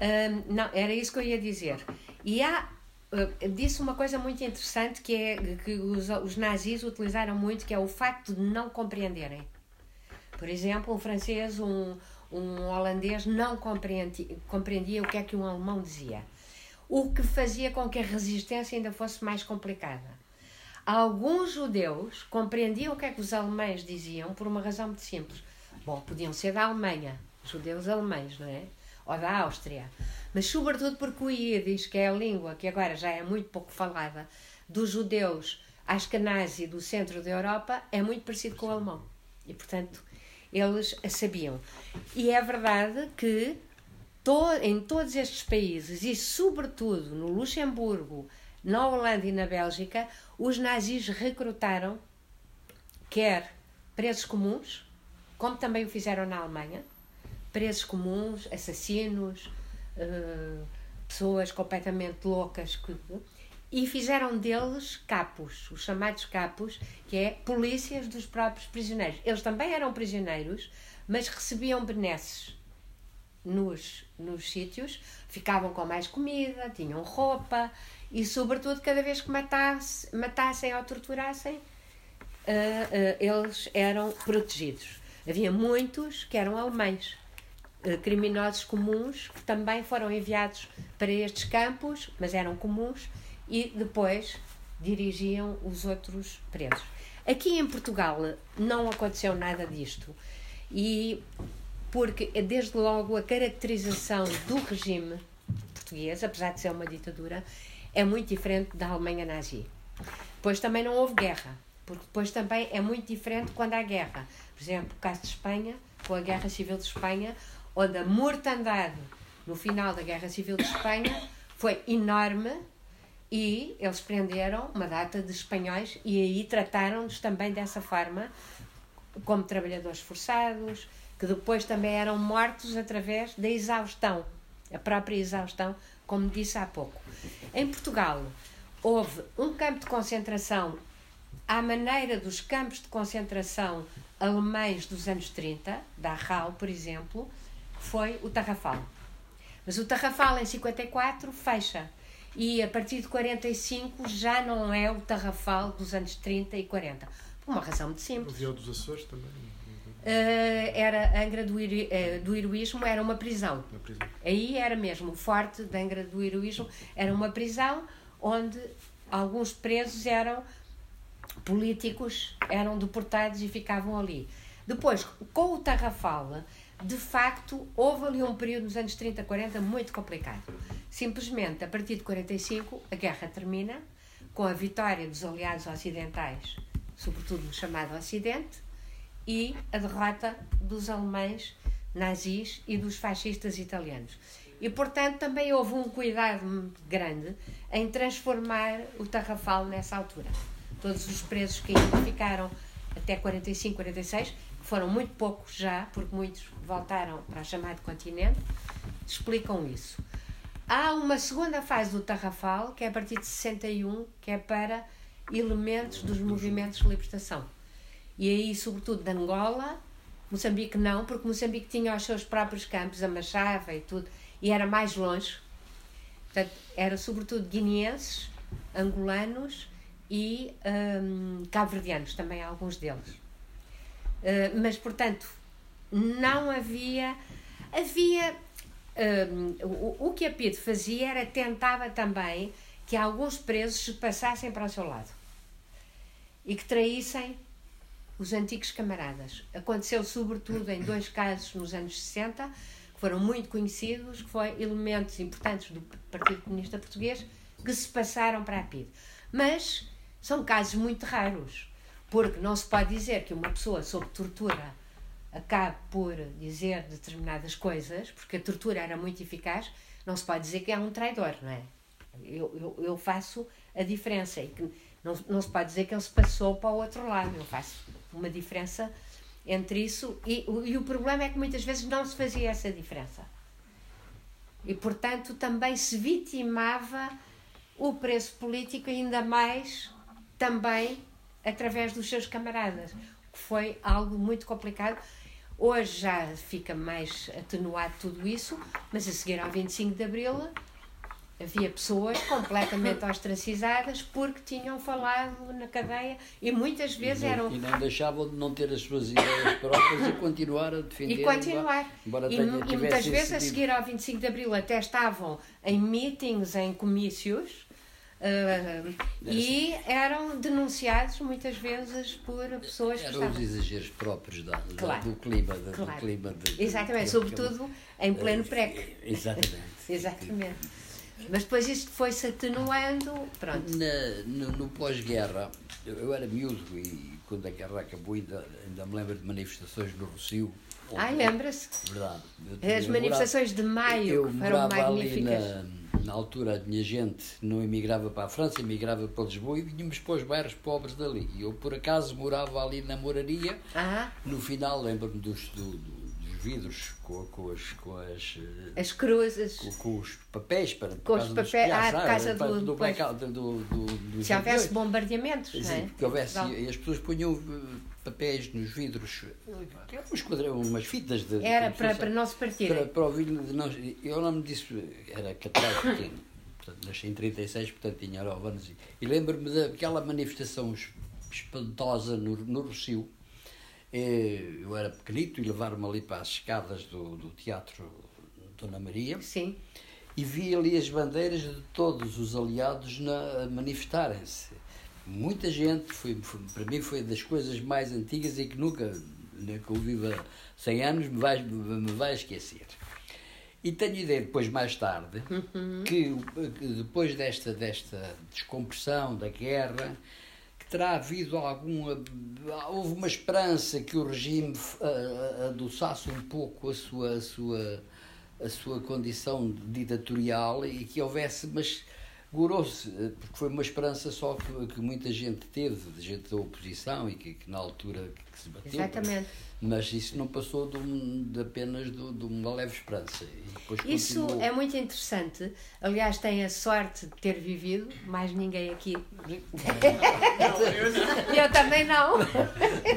Um, não, era isso que eu ia dizer. E há, uh, disse uma coisa muito interessante que é que os, os nazis utilizaram muito, que é o facto de não compreenderem. Por exemplo, um francês, um, um holandês não compreendia, compreendia o que é que um alemão dizia. O que fazia com que a resistência ainda fosse mais complicada Alguns judeus compreendiam o que é que os alemães diziam por uma razão muito simples. Bom, podiam ser da Alemanha, judeus alemães, não é? Ou da Áustria. Mas, sobretudo, porque o Yiddish, que é a língua que agora já é muito pouco falada, dos judeus Ashkenazi do centro da Europa, é muito parecido com o alemão. E, portanto, eles a sabiam. E é verdade que to em todos estes países, e sobretudo no Luxemburgo, na Holanda e na Bélgica, os nazis recrutaram quer presos comuns, como também o fizeram na Alemanha, presos comuns, assassinos, uh, pessoas completamente loucas, e fizeram deles capos, os chamados capos, que é polícias dos próprios prisioneiros. Eles também eram prisioneiros, mas recebiam benesses. Nos, nos sítios, ficavam com mais comida, tinham roupa e, sobretudo, cada vez que matasse, matassem ou torturassem, uh, uh, eles eram protegidos. Havia muitos que eram alemães, uh, criminosos comuns, que também foram enviados para estes campos, mas eram comuns, e depois dirigiam os outros presos. Aqui em Portugal não aconteceu nada disto. E porque desde logo a caracterização do regime português, apesar de ser uma ditadura, é muito diferente da Alemanha nazi. Depois também não houve guerra, porque depois também é muito diferente quando há guerra. Por exemplo, o caso de Espanha, com a Guerra Civil de Espanha, onde a mortandade no final da Guerra Civil de Espanha foi enorme e eles prenderam uma data de espanhóis e aí trataram-nos também dessa forma, como trabalhadores forçados, que depois também eram mortos através da exaustão, a própria exaustão, como disse há pouco. Em Portugal, houve um campo de concentração à maneira dos campos de concentração alemães dos anos 30, da RAL, por exemplo, foi o Tarrafal. Mas o Tarrafal, em 54, fecha e a partir de 45 já não é o tarrafal dos anos 30 e 40. Por uma razão muito simples. O Vião dos Açores também. Uh, era a Angra do, uh, do Heroísmo era uma prisão. uma prisão. Aí era mesmo o forte da Angra do Heroísmo era uma prisão onde alguns presos eram políticos, eram deportados e ficavam ali. Depois, com o Tarrafal, de facto, houve ali um período nos anos 30, 40 muito complicado. Simplesmente, a partir de 45, a guerra termina com a vitória dos aliados ocidentais, sobretudo no chamado Ocidente, e a derrota dos alemães nazis e dos fascistas italianos. E, portanto, também houve um cuidado grande em transformar o Tarrafal nessa altura. Todos os presos que ainda ficaram até 45, 46 foram muito poucos já, porque muitos voltaram para o chamado continente, explicam isso. Há uma segunda fase do Tarrafal, que é a partir de 61, que é para elementos dos movimentos de libertação. E aí, sobretudo, de Angola, Moçambique não, porque Moçambique tinha os seus próprios campos, a Machava e tudo, e era mais longe. Portanto, era sobretudo guineenses, angolanos e hum, cabo-verdianos, também alguns deles. Eh, mas, portanto, não havia. Havia. Um, o, o que a PID fazia era tentava também que alguns presos se passassem para o seu lado e que traíssem os antigos camaradas. Aconteceu sobretudo em dois casos nos anos 60, que foram muito conhecidos, que foram elementos importantes do Partido Comunista Português que se passaram para a PID. Mas são casos muito raros. Porque não se pode dizer que uma pessoa sob tortura acabe por dizer determinadas coisas, porque a tortura era muito eficaz, não se pode dizer que é um traidor, não é? Eu, eu, eu faço a diferença e que não, não se pode dizer que ele se passou para o outro lado. Eu faço uma diferença entre isso e, e o problema é que muitas vezes não se fazia essa diferença. E, portanto, também se vitimava o preço político ainda mais também através dos seus camaradas, que foi algo muito complicado. Hoje já fica mais atenuado tudo isso, mas a seguir ao 25 de Abril havia pessoas completamente ostracizadas porque tinham falado na cadeia e muitas vezes e não, eram. E não deixavam de não ter as suas ideias próprias e continuar a defender. E continuar. Embora, embora e, e muitas vezes a seguir ao 25 de Abril até estavam em meetings, em comícios Uh, e eram denunciados muitas vezes por pessoas eram que estavam... os exageros próprios da, claro. do clima, da, claro. do clima de, exatamente, de, sobretudo em pleno PREC exatamente exatamente mas depois isto foi-se atenuando pronto Na, no, no pós-guerra eu era miúdo e quando a guerra acabou ainda, ainda me lembro de manifestações no Rocio Ai, lembra-se? Verdade. As manifestações de maio eu foram magníficas. Ali na, na altura a minha gente não emigrava para a França, emigrava para Lisboa e vínhamos para os bairros pobres dali. E eu, por acaso, morava ali na moraria. Ah. No final, lembro-me do, dos vidros com, com, as. Com as, eh, as cruzes. Com, com os papéis para. Com os papéis. Ah, por causa do. do, do, do, do Se houvesse bombardeamentos. Sim, é? que houvesse. E as pessoas punham papéis nos vidros, uns quadrão, umas fitas de. Era para, para não se partir. Para, para o vidro de não. Eu não me disse, era pequeno. Portanto, nasci em 36, portanto tinha 9 anos. E, e lembro-me daquela manifestação espantosa no, no Rocio. Eu era pequenito e levaram-me ali para as escadas do, do Teatro Dona Maria. Sim. E vi ali as bandeiras de todos os aliados na, a manifestarem-se. Muita gente, foi, foi, para mim foi das coisas mais antigas e que nunca, que eu vivo há 100 anos, me vai, me vai esquecer. E tenho ideia, depois, mais tarde, uhum. que, que depois desta, desta descompressão da guerra, terá havido alguma. Houve uma esperança que o regime adoçasse um pouco a sua, a sua, a sua condição ditatorial e que houvesse. Mas gorou-se, porque foi uma esperança só que, que muita gente teve, de gente da oposição e que, que na altura que se bateu. Exatamente mas isso não passou de, um, de apenas de, de, uma leve esperança. isso continuou. é muito interessante. Aliás, tem a sorte de ter vivido, mais ninguém aqui. eu também não.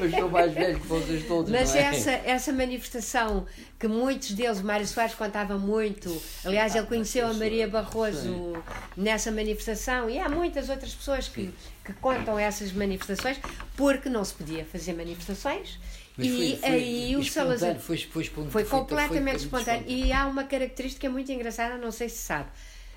mas sou mais velho que vocês todos. Mas é? essa, essa manifestação que muitos deles, Mário Soares contava muito, aliás, ele conheceu a Maria Barroso nessa manifestação e há muitas outras pessoas que, que contam essas manifestações porque não se podia fazer manifestações mas e foi, aí o Salazar foi, foi, foi, foi completamente foi espontâneo. E há uma característica muito engraçada, não sei se sabe.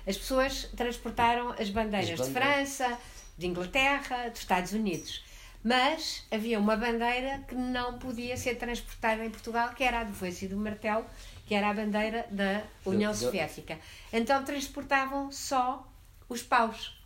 As pessoas transportaram as bandeiras, as bandeiras. de França, de Inglaterra, dos Estados Unidos. Mas havia uma bandeira que não podia ser transportada em Portugal, que era a do foice e do martelo, que era a bandeira da União Soviética. Então transportavam só os paus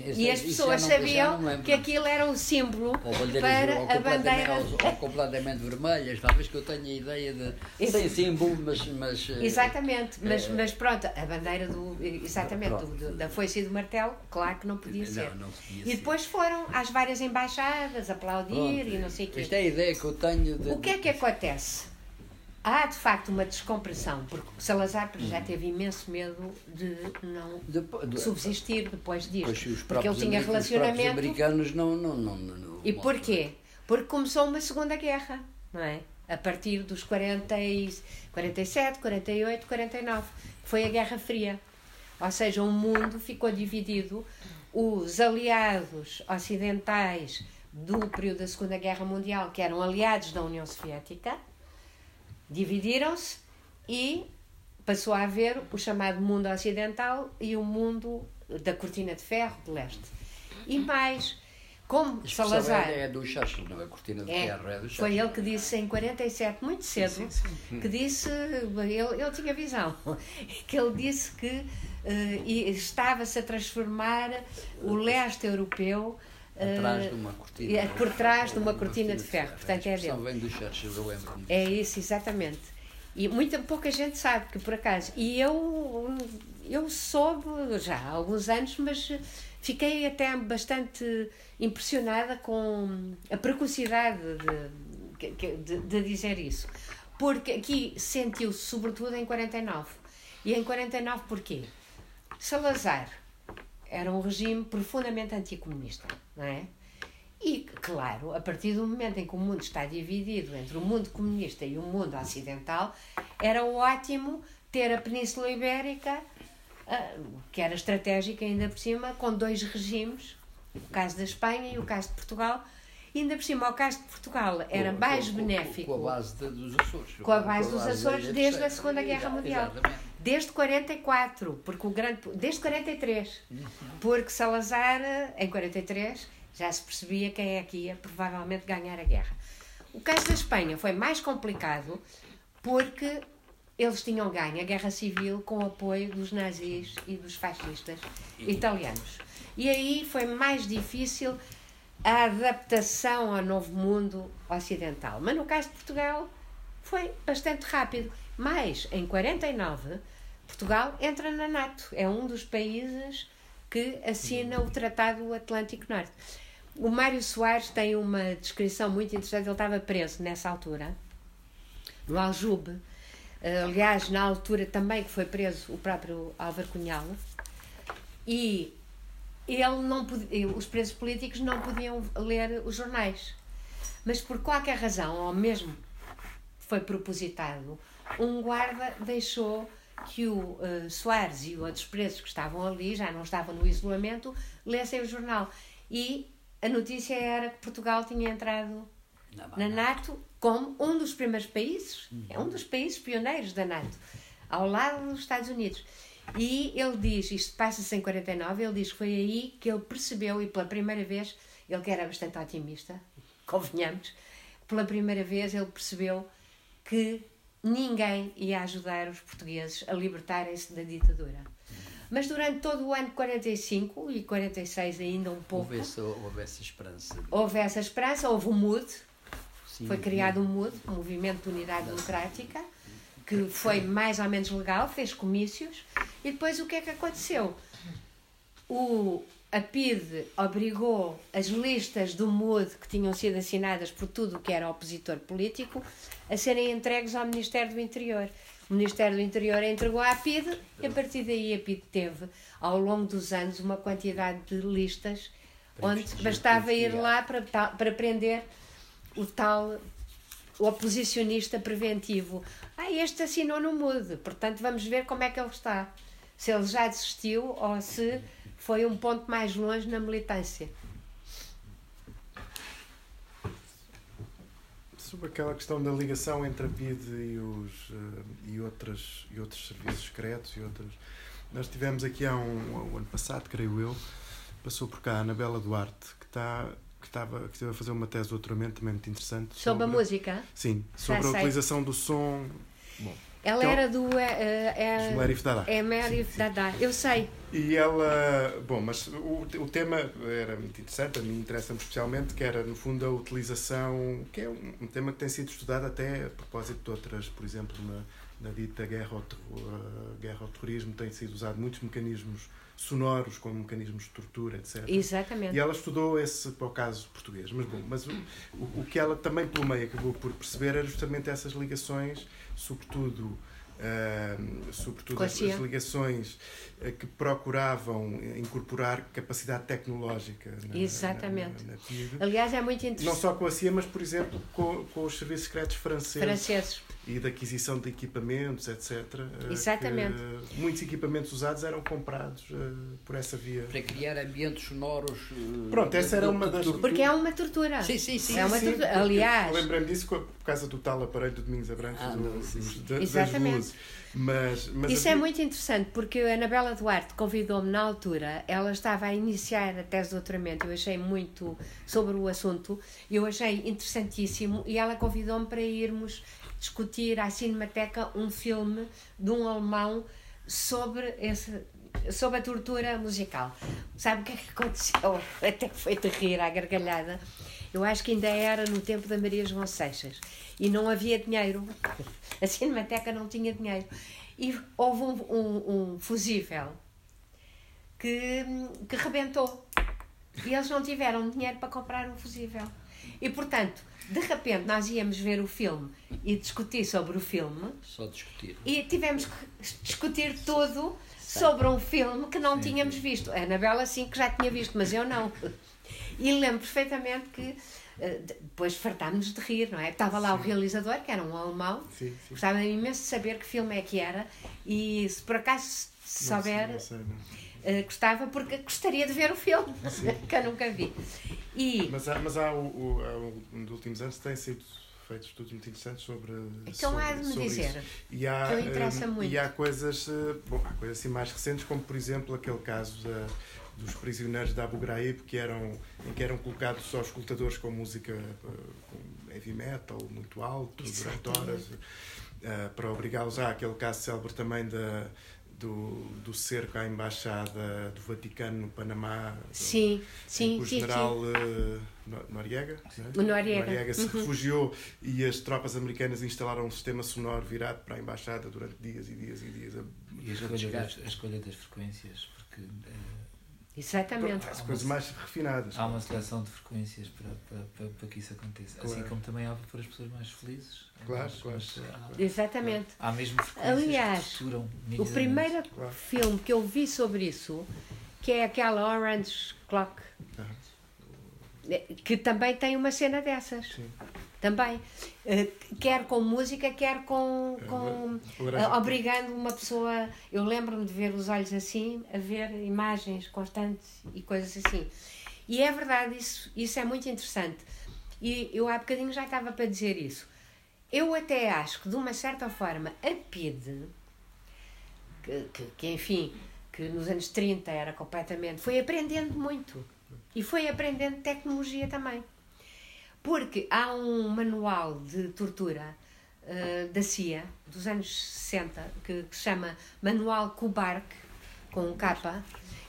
e as pessoas não, sabiam que aquilo era um símbolo para a bandeira. Ou, ou completamente vermelhas, talvez que eu tenha a ideia de. Esse, sem símbolo, mas. mas eh, exatamente, é, mas, mas pronto, a bandeira do. Exatamente, do, do, da foice e do martelo, claro que não podia ser. Não, não podia e depois ser. foram às várias embaixadas aplaudir pronto, e não sei o quê. Esta é a ideia que eu tenho. De... O que é que acontece? Há de facto uma descompressão, porque Salazar já teve imenso medo de não de, subsistir depois disto. porque ele tinha relacionamento. Os americanos não, não, não, não E porquê? Porque começou uma Segunda Guerra, não é? A partir dos 40 e, 47, 48, 49, foi a Guerra Fria. Ou seja, o mundo ficou dividido. Os aliados ocidentais do período da Segunda Guerra Mundial, que eram aliados da União Soviética, dividiram-se e passou a haver o chamado mundo ocidental e o mundo da cortina de ferro de leste. E mais, como Salazar. É, é do Churchill, não é? A cortina de é, ferro é do Churchill. Foi ele que disse em 47, muito cedo, sim, sim, sim. que disse. Ele, ele tinha visão, que ele disse que uh, estava-se a transformar o leste europeu Atrás de uma cortina. É, por trás de uma cortina de ferro. Portanto, é dele. vem do Churchill, eu lembro É isso, exatamente. E muita pouca gente sabe que por acaso. E eu, eu soube já há alguns anos, mas fiquei até bastante impressionada com a precocidade de, de, de dizer isso. Porque aqui sentiu-se, sobretudo em 49. E em 49 porquê? Salazar era um regime profundamente anticomunista, não é? E, claro, a partir do momento em que o mundo está dividido entre o mundo comunista e o mundo ocidental, era ótimo ter a Península Ibérica, ah, que era estratégica ainda por cima, com dois regimes, o caso da Espanha e o caso de Portugal, e ainda por cima, o caso de Portugal era com, mais com, benéfico. Com a base de, dos Açores. Com a base dos Açores desde a Segunda Guerra Mundial. Exatamente. Desde 44, porque o grande. Desde 43. Porque Salazar, em 43, já se percebia quem é que ia provavelmente ganhar a guerra. O caso da Espanha foi mais complicado porque eles tinham ganho a guerra civil com o apoio dos nazis e dos fascistas italianos. E aí foi mais difícil a adaptação ao novo mundo ocidental. Mas no caso de Portugal foi bastante rápido. Mas em 49 Portugal entra na NATO, é um dos países que assina o Tratado Atlântico Norte. O Mário Soares tem uma descrição muito interessante, ele estava preso nessa altura, no Aljube. Aliás, na altura também que foi preso o próprio Álvaro Cunhal. E ele não podia, os presos políticos não podiam ler os jornais. Mas por qualquer razão, ou mesmo foi propositado, um guarda deixou que o uh, Soares e outros presos que estavam ali, já não estavam no isolamento, lessem o jornal. E a notícia era que Portugal tinha entrado na NATO como um dos primeiros países, é um dos países pioneiros da NATO, ao lado dos Estados Unidos. E ele diz, isto passa-se em 49, ele diz que foi aí que ele percebeu, e pela primeira vez, ele que era bastante otimista, convenhamos, pela primeira vez ele percebeu que ninguém ia ajudar os portugueses a libertarem-se da ditadura. Mas durante todo o ano de 45 e 46 ainda um pouco... Houve essa, houve essa esperança. Houve essa esperança, houve o MUD, Sim, foi criado o MUD, o Movimento de Unidade Democrática, que foi mais ou menos legal, fez comícios, e depois o que é que aconteceu? O, a PIDE obrigou as listas do MUD que tinham sido assinadas por tudo o que era opositor político a serem entregues ao Ministério do Interior. O Ministério do Interior entregou à PIDE e a partir daí a PIDE teve, ao longo dos anos, uma quantidade de listas onde bastava ir lá para, para prender o tal o oposicionista preventivo. Ah, este assinou no MUD, portanto vamos ver como é que ele está. Se ele já desistiu ou se foi um ponto mais longe na militância. Sobre aquela questão da ligação entre a PID e, os, uh, e, outras, e outros serviços secretos e outras. Nós tivemos aqui há um, um ano passado, creio eu, passou por cá a Anabela Duarte, que está que estava que esteve a fazer uma tese de doutoramento também muito interessante sobre, sobre a música sim sobre Já a sei. utilização do som bom ela então, era do. Uh, é, Merif Dada. É Merif Dada, eu sei. E ela. Bom, mas o, o tema era muito interessante, a mim interessa-me especialmente, que era, no fundo, a utilização. que é um, um, tema que tem sido estudado até a propósito de outras, por exemplo, na, na dita guerra ao, terror, guerra ao terrorismo, tem sido usado muitos mecanismos sonoros como mecanismos de tortura, etc. Exatamente. E ela estudou esse para o caso português. Mas, bom, mas o, o que ela também, pelo meio, acabou por perceber era justamente essas ligações sobretudo, uh, sobretudo as, as, ligações uh, que procuravam incorporar capacidade tecnológica. Na, Exatamente. Na, na, Aliás, é muito interessante. Não só com a CIA, mas, por exemplo, com, com os serviços secretos franceses. Franceses. E da aquisição de equipamentos, etc. Eh, Exatamente. Que, muitos equipamentos usados eram comprados uh, por essa via. Para criar ambientes sonoros. Pronto, essa era uma das. Porque é uma tortura. Sim, sim, sim. É uma sim, tortura. Aliás. Lembrei-me disso por causa do tal aparelho do Domingos Abrantes. Ah, do, Exatamente. Mas, mas Isso é muito interessante porque a Anabela Duarte convidou-me na altura, ela estava a iniciar a tese de doutoramento, eu achei muito sobre o assunto, eu achei interessantíssimo e ela convidou-me para irmos discutir à Cinemateca um filme de um alemão sobre esse, sobre a tortura musical. Sabe o que é que aconteceu? Até foi de rir à gargalhada. Eu acho que ainda era no tempo da Maria João Seixas e não havia dinheiro. A Cinemateca não tinha dinheiro. E houve um, um, um fusível que, que rebentou. E eles não tiveram dinheiro para comprar um fusível. E portanto, de repente nós íamos ver o filme e discutir sobre o filme. Só discutir. E tivemos que discutir tudo sobre um filme que não sim, tínhamos visto. A Anabela sim que já tinha visto, mas eu não. E lembro perfeitamente que depois fartámos de rir, não é? Estava lá sim. o realizador, que era um alemão, sim, sim. gostava imenso de saber que filme é que era e se por acaso se souber, não sei, não uh, gostava porque gostaria de ver o filme, que eu nunca vi. E, mas há, mas há, o, o, há nos últimos anos tem sido feitos estudos muito interessantes sobre então sobre, há de me dizer isso. e há, que interessa um, muito. e há coisas eh, bom, há coisas assim mais recentes como por exemplo aquele caso da dos prisioneiros de Abu Ghraib, que eram, em que eram colocados só escutadores com música com heavy metal muito alto durante horas, uh, para obrigá-los a aquele caso célebre também da, do, do cerco à embaixada do Vaticano no Panamá. Sim, do, sim, o sim. general uh, Noriega, né? o Noriega. Noriega se uhum. refugiou e as tropas americanas instalaram um sistema sonoro virado para a embaixada durante dias e dias e dias. E a escolha, a escolha das frequências, porque uh, Exatamente. As coisas mais refinadas. Há uma seleção de frequências para, para, para, para que isso aconteça. Assim claro. Assim como também há para as pessoas mais felizes. Claro, mas, claro. Mas, há, Exatamente. Há mesmo frequências Aliás, que o primeiro claro. filme que eu vi sobre isso, que é aquela Orange Clock. Que também tem uma cena dessas. Sim. Também. Uh, quer com música, quer com. É, com uh, obrigando uma pessoa. Eu lembro-me de ver os olhos assim, a ver imagens constantes e coisas assim. E é verdade, isso, isso é muito interessante. E eu há bocadinho já estava para dizer isso. Eu até acho que, de uma certa forma, a PID, que, que, que enfim, que nos anos 30 era completamente. foi aprendendo muito. E foi aprendendo tecnologia também. Porque há um manual de tortura uh, da CIA, dos anos 60, que, se chama Manual Kubark, com um capa,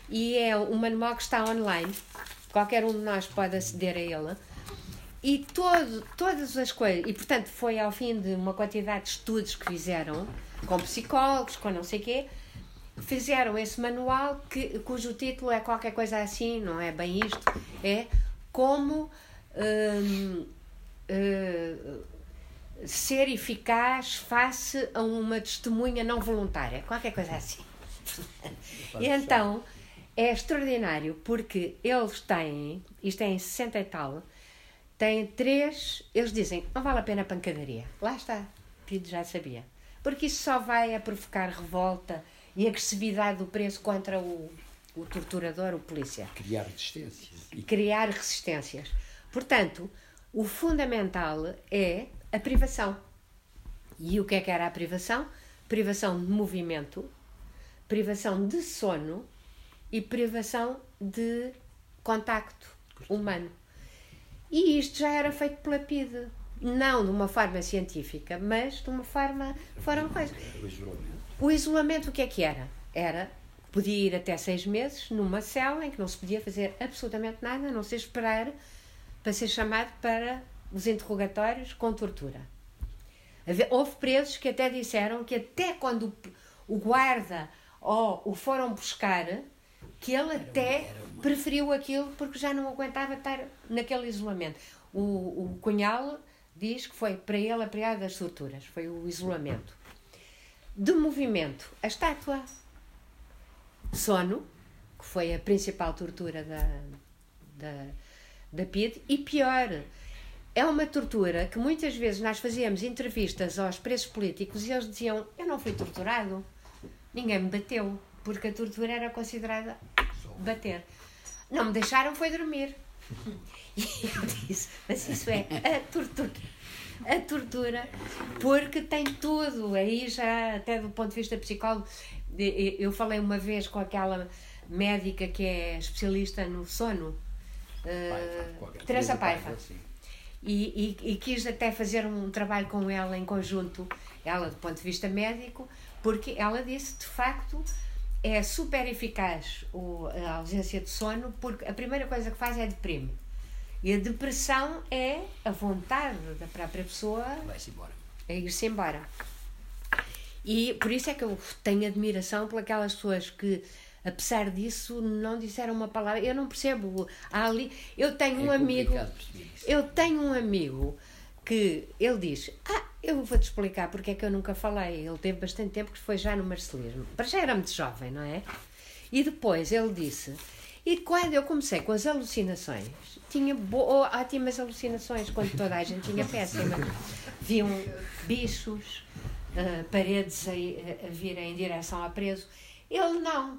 e é um manual que está online. Qualquer um de nós pode aceder a ele. E todo, todas as coisas. E, portanto, foi ao fim de uma quantidade de estudos que fizeram, com psicólogos, com não sei o quê, fizeram esse manual que, cujo título é qualquer coisa assim, não é bem isto, é como hum, hum, ser eficaz face a uma testemunha não voluntária, qualquer coisa assim. e então é extraordinário porque eles têm, isto é em 60 e tal, têm três, eles dizem, não vale a pena a pancadaria. Lá está, Pido já sabia. Porque isso só vai a provocar revolta e agressividade do preço contra o, o torturador, o polícia. Criar resistências. Criar resistências. Portanto, o fundamental é a privação. E o que é que era a privação? Privação de movimento, privação de sono e privação de contacto humano. E isto já era feito pela PIDE. Não de uma forma científica, mas de uma forma. Foram coisas. O isolamento, o que é que era? Era podia ir até seis meses numa cela em que não se podia fazer absolutamente nada, a não ser esperar para ser chamado para os interrogatórios com tortura. Houve presos que até disseram que até quando o guarda ou o foram buscar, que ele até preferiu aquilo porque já não aguentava estar naquele isolamento. O, o Cunhal diz que foi para ele a pior das torturas, foi o isolamento de movimento, a estátua. Sono, que foi a principal tortura da, da, da PID, e pior, é uma tortura que muitas vezes nós fazíamos entrevistas aos presos políticos e eles diziam: Eu não fui torturado, ninguém me bateu, porque a tortura era considerada bater. Não me deixaram foi dormir. E eu disse: Mas isso é a tortura a tortura, porque tem tudo, aí já, até do ponto de vista psicólogo, eu falei uma vez com aquela médica que é especialista no sono, uh, Teresa Paiva. E, e, e, quis até fazer um trabalho com ela em conjunto, ela do ponto de vista médico, porque ela disse de facto é super eficaz o, a ausência de sono, porque a primeira coisa que faz é deprime. E a depressão é a vontade da própria pessoa Vai-se embora. a ir-se embora. E por isso é que eu tenho admiração por aquelas pessoas que, apesar disso, não disseram uma palavra. Eu não percebo. Ali, eu tenho é um amigo. Eu tenho um amigo que ele diz: Ah, eu vou-te explicar porque é que eu nunca falei. Ele teve bastante tempo que foi já no marcelismo. Para já era muito jovem, não é? E depois ele disse: E quando eu comecei com as alucinações, tinha boas, ótimas alucinações, quando toda a gente tinha péssima. Viam bichos, uh, paredes a, a, virem em direção ao preso. Ele não.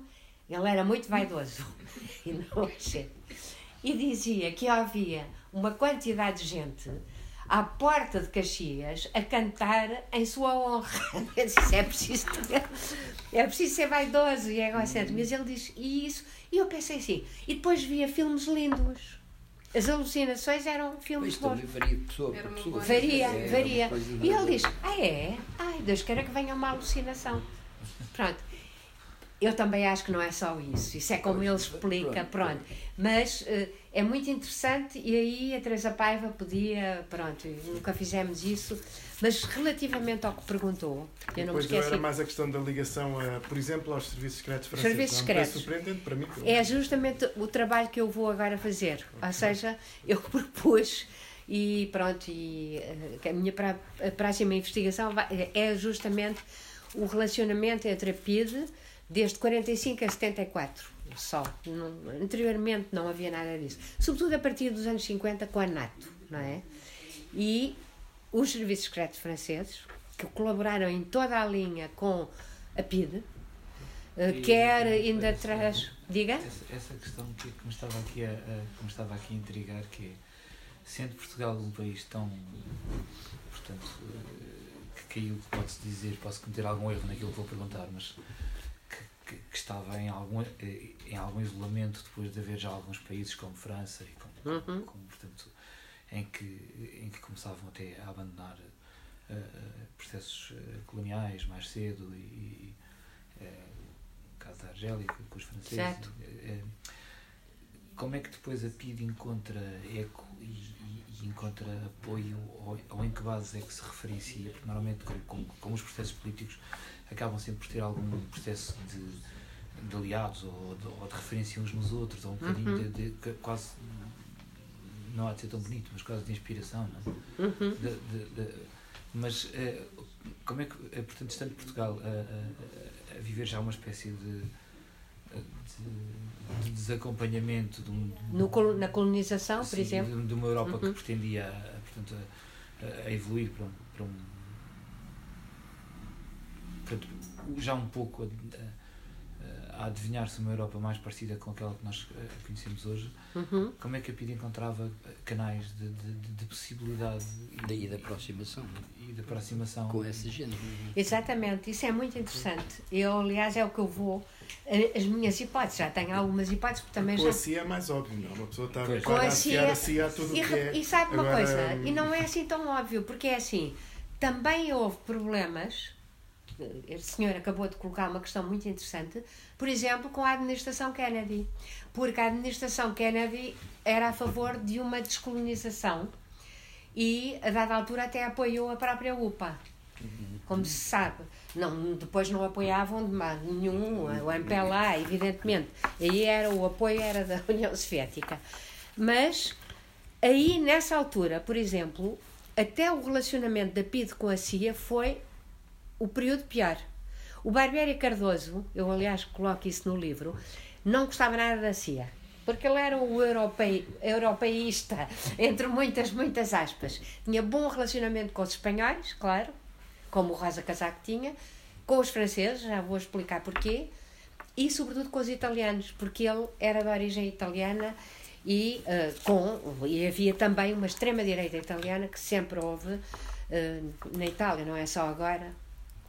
Ele era muito vaidoso. e não E dizia que havia uma quantidade de gente à porta de Caxias a cantar em sua honra. Eu disse, é preciso, é preciso ser vaidoso e egocêntrico. Mas ele diz, e isso? E eu pensei assim, e depois via filmes lindos as alucinações eram filmes bons. varia pessoa por pessoa. Varia, é, varia. E ele diz: Ah, é? Ai, Deus queira que venha uma alucinação. Pronto. Eu também acho que não é só isso. Isso é como ele explica, pronto. Mas uh, é muito interessante e aí a Teresa Paiva podia, pronto, nunca fizemos isso mas relativamente ao que perguntou, eu não Depois me esqueci. era mais a questão da ligação, a, por exemplo, aos serviços secretos franceses. Serviços secretos. É surpreendente para mim. É justamente o trabalho que eu vou agora fazer. Okay. Ou seja, eu propus e pronto, e eh, a minha próxima investigação vai, é justamente o relacionamento entre a PIDE desde 45 a 74. só. Não, anteriormente não havia nada disso. Sobretudo a partir dos anos 50 com a NATO, não é? E os serviços secretos franceses, que colaboraram em toda a linha com a PIDE, uh, quer ainda atrás. Diga? Essa, essa, questão que, que, me estava aqui a, a, que me estava aqui a intrigar, que é, sendo Portugal um país tão. portanto. Uh, que caiu, pode-se dizer, posso cometer algum erro naquilo que vou perguntar, mas que, que, estava em algum, eh, em algum isolamento depois de haver já alguns países como França e como, uhum. como portanto, em que, em que começavam até a abandonar uh, processos coloniais mais cedo e, uh, no caso da Argélia com os franceses uh, como é que depois a PID encontra eco e, e, e encontra apoio ou, ou, em que base é que se referencia porque normalmente como, como, os processos políticos acabam sempre por ter algum processo de, de aliados ou de, ou de, referência uns nos outros, ou um bocadinho uhum. de, de, quase, não há de ser tão bonito, mas quase de inspiração, não é? Uhum. Mas uh, como é que, uh, portanto, estando Portugal a, a, a, viver já uma espécie de, de desacompanhamento de um, no, na colonização, sim, por exemplo, de, uma Europa uhum. que pretendia portanto, a, evoluir para um, para um portanto, já um pouco a, a adivinhar-se uma Europa mais parecida com aquela que nós eh, conhecemos hoje, uhum. como é que a PID encontrava canais de, de, de possibilidade e da aproximação e da aproximação com essa gente? Exatamente, isso é muito interessante. Eu, aliás, é o que eu vou eh, as minhas hipóteses, já tenho algumas hipóteses porque também com já... a CIA é mais óbvio, não? Uma pessoa está com a CIA, a CIA a tudo e, que é. E sabe uma Agora, coisa, hum... e não é assim tão óbvio, porque é assim, também houve problemas este senhor acabou de colocar uma questão muito interessante, por exemplo, com a administração Kennedy. Porque a administração Kennedy era a favor de uma descolonização e, a dada altura, até apoiou a própria UPA. Como se sabe. Não, depois não apoiavam de nenhum, o MPLA, evidentemente. Aí era, o apoio era da União Soviética. Mas, aí, nessa altura, por exemplo, até o relacionamento da PIDE com a CIA foi o período pior. O Barbieri Cardoso, eu aliás coloco isso no livro, não gostava nada da CIA. Porque ele era o europei, europeísta, entre muitas, muitas aspas. Tinha bom relacionamento com os espanhóis, claro, como o Rosa Casaco tinha, com os franceses, já vou explicar porquê, e sobretudo com os italianos, porque ele era de origem italiana e, uh, com, e havia também uma extrema-direita italiana que sempre houve uh, na Itália, não é só agora,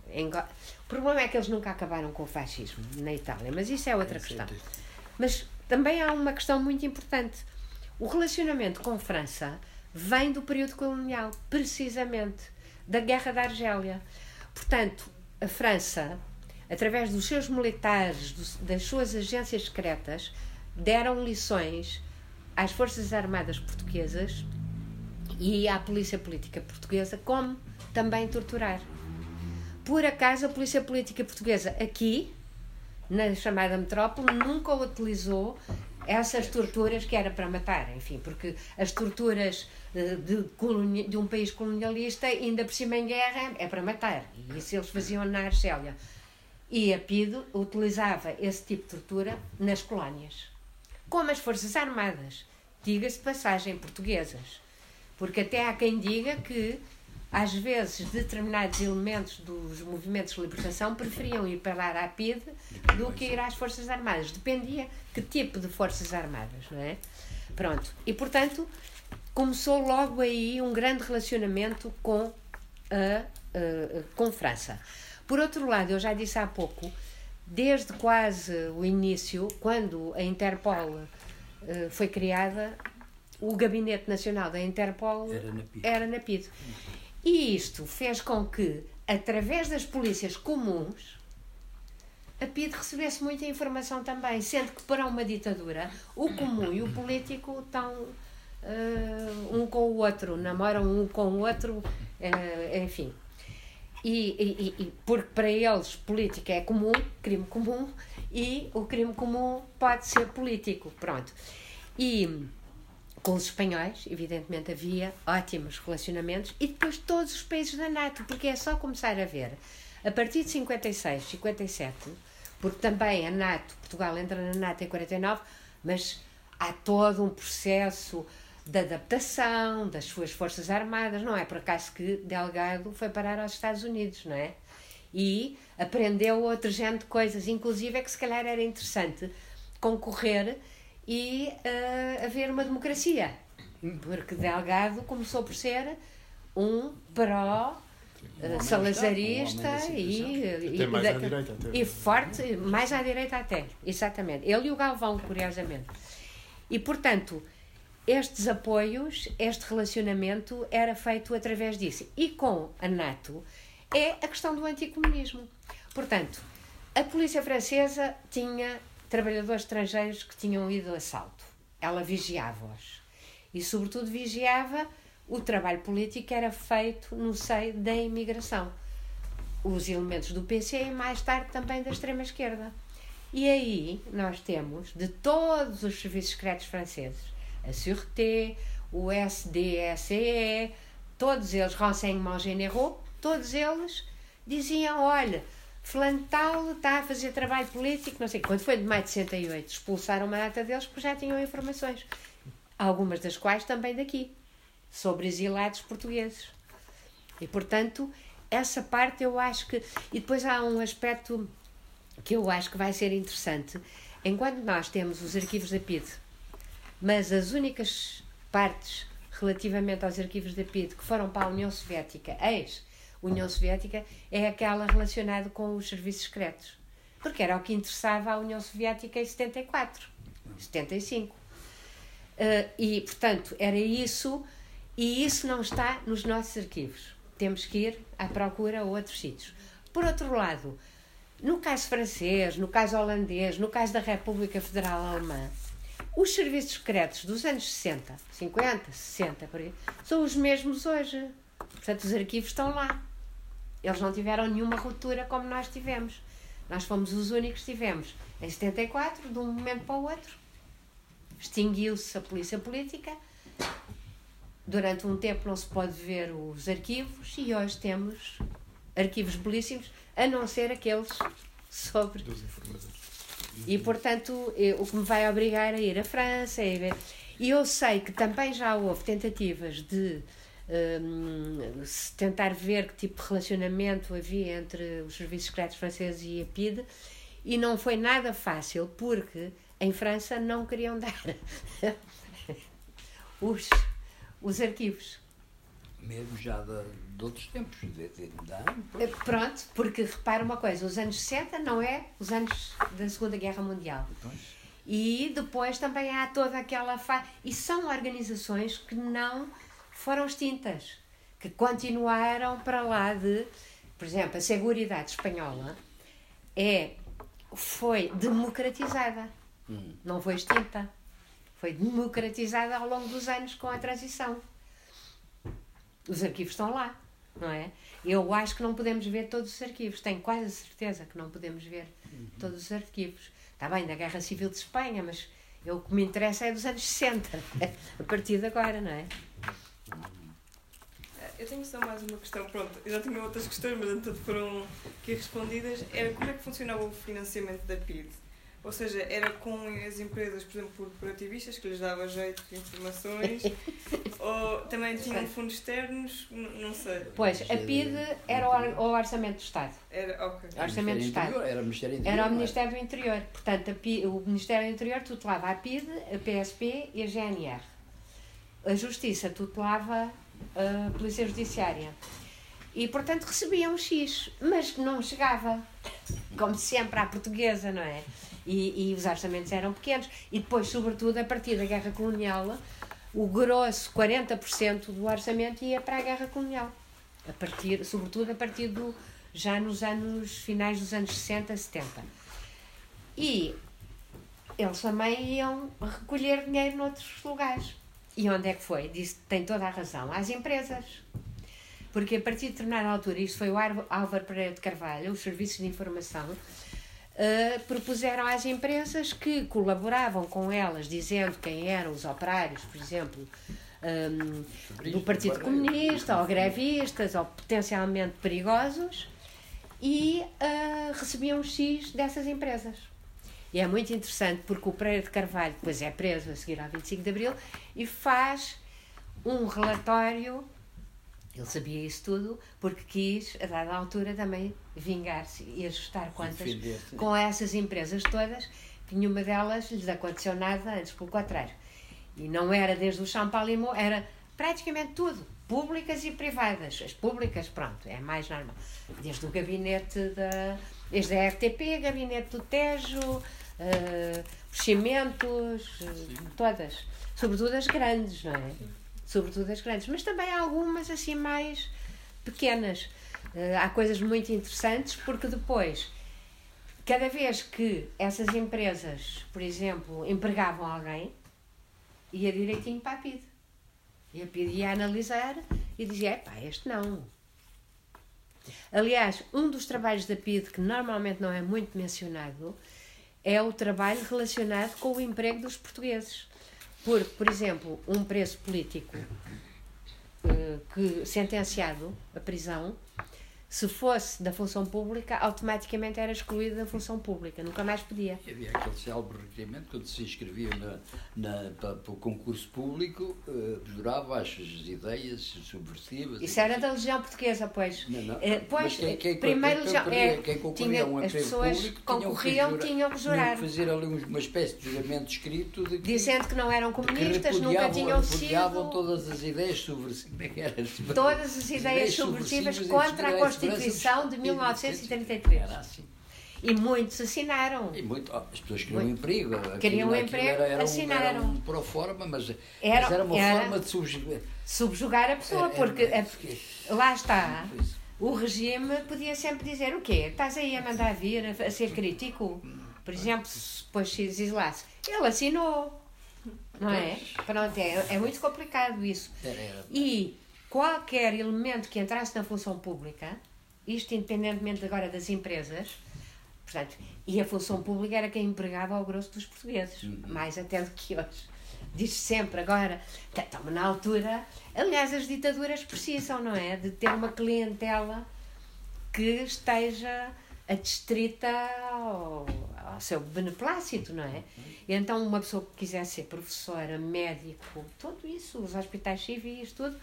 o problema é que eles nunca acabaram com o fascismo na Itália, mas isso é outra é questão. Mas também há uma questão muito importante. O relacionamento com a França vem do período colonial, precisamente da Guerra da Argélia. Portanto, a França, através dos seus militares, das suas agências secretas, deram lições às Forças Armadas Portuguesas e à Polícia Política Portuguesa como também torturar. Por acaso, a Polícia Política Portuguesa aqui, na chamada metrópole, nunca utilizou essas torturas que era para matar, enfim, porque as torturas eh, de, de, um país colonialista, ainda por cima em guerra, é para matar. E isso eles faziam na Argélia. E a PIDO utilizava esse tipo de tortura nas colónias. Como as Forças Armadas, diga-se passagem, portuguesas. Porque até há quem diga que às vezes, determinados elementos dos movimentos de libertação preferiam ir parar à PIDE do que ir às Forças Armadas. Dependia que tipo de Forças Armadas, não é? Pronto. E, portanto, começou logo aí um grande relacionamento com a, a, com França. Por outro lado, eu já disse há pouco, desde quase o início, quando a Interpol uh, foi criada, o Gabinete Nacional da Interpol era na PID. Era na PID. E isto fez com que, através das polícias comuns, a PID recebesse muita informação também, sendo que para uma ditadura o comum e o político estão uh, um com o outro, namoram um com o outro, uh, enfim. E, e, e, porque para eles política é comum, crime comum, e o crime comum pode ser político. Pronto. E com os espanhóis, evidentemente havia ótimos relacionamentos, e depois todos os países da NATO, porque é só começar a ver, a partir de 56, 57, porque também a NATO, Portugal entra na NATO em 49, mas há todo um processo de adaptação das suas forças armadas. Não é por acaso que Delgado foi parar aos Estados Unidos, não é? E aprendeu outro género de coisas, inclusive é que se calhar era interessante concorrer e uh, haver uma democracia, porque Delgado começou por ser um pró um salazarista um e, e, mais à direita, e forte, mais à direita até, exatamente. Ele e o Galvão, curiosamente. E, portanto, estes apoios, este relacionamento era feito através disso. E com a NATO é a questão do anticomunismo. Portanto, a polícia francesa tinha trabalhadores estrangeiros que tinham ido a assalto. Ela vigiava-os. E, sobretudo, vigiava o trabalho político que era feito no seio da imigração. Os elementos do PC e mais tarde também da extrema-esquerda. E aí nós temos de todos os serviços secretos franceses, a Sûreté, o SDSE, todos eles, Renseignements Généraux, todos eles diziam: olha, fulano tal está a fazer trabalho político, não sei. Quando foi de maio de 68, expulsaram uma data deles porque já tinham informações, algumas das quais também daqui sobre exilados portugueses. E, portanto, essa parte eu acho que. E depois há um aspecto que eu acho que vai ser interessante. Enquanto nós temos os arquivos da PID, mas as únicas partes relativamente aos arquivos da PID que foram para a União Soviética, ex-União Soviética, é aquela relacionada com os serviços secretos. Porque era o que interessava à União Soviética em 74, 75. Uh, e, portanto, era isso e isso não está nos nossos arquivos. Temos que ir à procura a outros sítios. Por outro lado, no caso francês, no caso holandês, no caso da República Federal Alemã, os serviços secretos dos anos 60, 50, 60, por aí, são os mesmos hoje. Portanto, os arquivos estão lá. Eles não tiveram nenhuma ruptura como nós tivemos. Nós fomos os únicos que tivemos. Em 74, de um momento para o outro, extinguiu-se a polícia política durante um tempo não se pode ver os arquivos e hoje temos arquivos belíssimos, a não ser aqueles sobre. Dos informadores. E, portanto, o que me vai obrigar a ir à França. E eu sei que também já houve tentativas de um, tentar ver que tipo de relacionamento havia entre os serviços secretos franceses e a PIDE e não foi nada fácil porque em França não queriam dar os os arquivos. Mesmo já de, de outros tempos, de, de, de Pronto, porque repara uma coisa, os anos 60 não é os anos da Segunda Guerra Mundial. Depois. E depois também há toda aquela fase. E são organizações que não foram extintas, que continuaram para lá de. Por exemplo, a Seguridade Espanhola é, foi democratizada, hum. não foi extinta foi democratizada ao longo dos anos com a transição. Os arquivos estão lá, não é? Eu acho que não podemos ver todos os arquivos, tenho quase a certeza que não podemos ver uhum. todos os arquivos. Está bem, da Guerra Civil de Espanha, mas eu, o que me interessa é dos anos 60, a partir de agora, não é? Eu tenho só mais uma questão, pronto, eu já tinha outras questões, mas entanto foram aqui respondidas. Era como é que funcionava o financiamento da PID? Ou seja, era com as empresas, por exemplo, corporativistas, que lhes dava jeito de informações, ou também tinham fundos externos, não sei. Pois, a PID era o Orçamento do Estado. Era, ok. O Orçamento do Estado. Era o Ministério Interior. Era o Ministério do Interior. Portanto, PID, o Ministério do Interior tutelava a PID, a PSP e a GNR. A Justiça tutelava a Polícia Judiciária. E, portanto, recebiam um X, mas não chegava, como sempre, à portuguesa, não é? e, e os orçamentos eram pequenos. E depois, sobretudo, a partir da guerra colonial, o grosso, 40% do orçamento ia para a guerra colonial. A partir, sobretudo a partir do já nos anos finais dos anos 60, 70. E eles também iam recolher dinheiro noutros lugares. E onde é que foi? Disse, tem toda a razão, às empresas. Porque a partir de determinada altura, isto foi o Álvaro Pereira de Carvalho, os serviços de informação, uh, propuseram às empresas que colaboravam com elas, dizendo quem eram os operários, por exemplo, um, do Partido Comunista, ou grevistas, ou potencialmente perigosos, e uh, recebiam X dessas empresas. E é muito interessante porque o Pereira de Carvalho depois é preso a seguir ao 25 de Abril e faz um relatório. Ele sabia isso tudo porque quis, a dada altura, também vingar-se e ajustar contas com essas empresas todas, que nenhuma delas lhes aconteceu nada antes, pelo contrário. E não era desde o Champalimau, era praticamente tudo, públicas e privadas. As públicas, pronto, é mais normal. Desde o gabinete da. Desde a RTP, gabinete do Tejo, uh, os cimentos, uh, todas. Sobretudo as grandes, não é? Sobretudo as grandes. Mas também há algumas assim mais pequenas. Uh, há coisas muito interessantes porque depois, cada vez que essas empresas, por exemplo, empregavam alguém, ia direitinho para a PID. E a PID ia analisar e dizia: pá, este não. Aliás, um dos trabalhos da PID que normalmente não é muito mencionado é o trabalho relacionado com o emprego dos portugueses. Porque, por exemplo, um preço político uh, que sentenciado à prisão se fosse da função pública, automaticamente era excluído da função pública, nunca mais podia. E havia aquele célebre requerimento, quando se inscrevia na, na, para, para o concurso público, uh, jurava as ideias subversivas. Isso era da Legião Portuguesa, pois. Não, não. Uh, pois, quem, quem, primeiro quem, Legião, é, quem concorria tinha, um as pessoas público, concorriam, tinham que jurar. Tinham que fazer ali uma espécie de juramento escrito de que, dizendo que não eram comunistas, nunca tinham sido. todas as ideias subversivas. É todas as ideias subversivas contra a Constituição Constituição de 1933. Era assim. E muitos assinaram. E muito, as pessoas queriam um emprego. Queriam um emprego, era, era assinaram. Um, era um pro forma, mas era, mas era uma era forma de subjugar. Subjugar a pessoa, porque, a, lá está. O regime podia sempre dizer o quê? Estás aí a mandar vir, a, a ser crítico? Por exemplo, se depois se exilasse. Ele assinou. Não é? Pronto, é, é muito complicado isso. E qualquer elemento que entrasse na função pública isto independentemente agora das empresas, portanto, e a função pública era quem empregava ao grosso dos portugueses, uhum. mais até do que hoje. Diz sempre agora, estamos na altura, aliás, as ditaduras precisam, não é? De ter uma clientela que esteja adstrita ao, ao seu beneplácito, não é? E então uma pessoa que quiser ser professora, médico, tudo isso, os hospitais civis, tudo,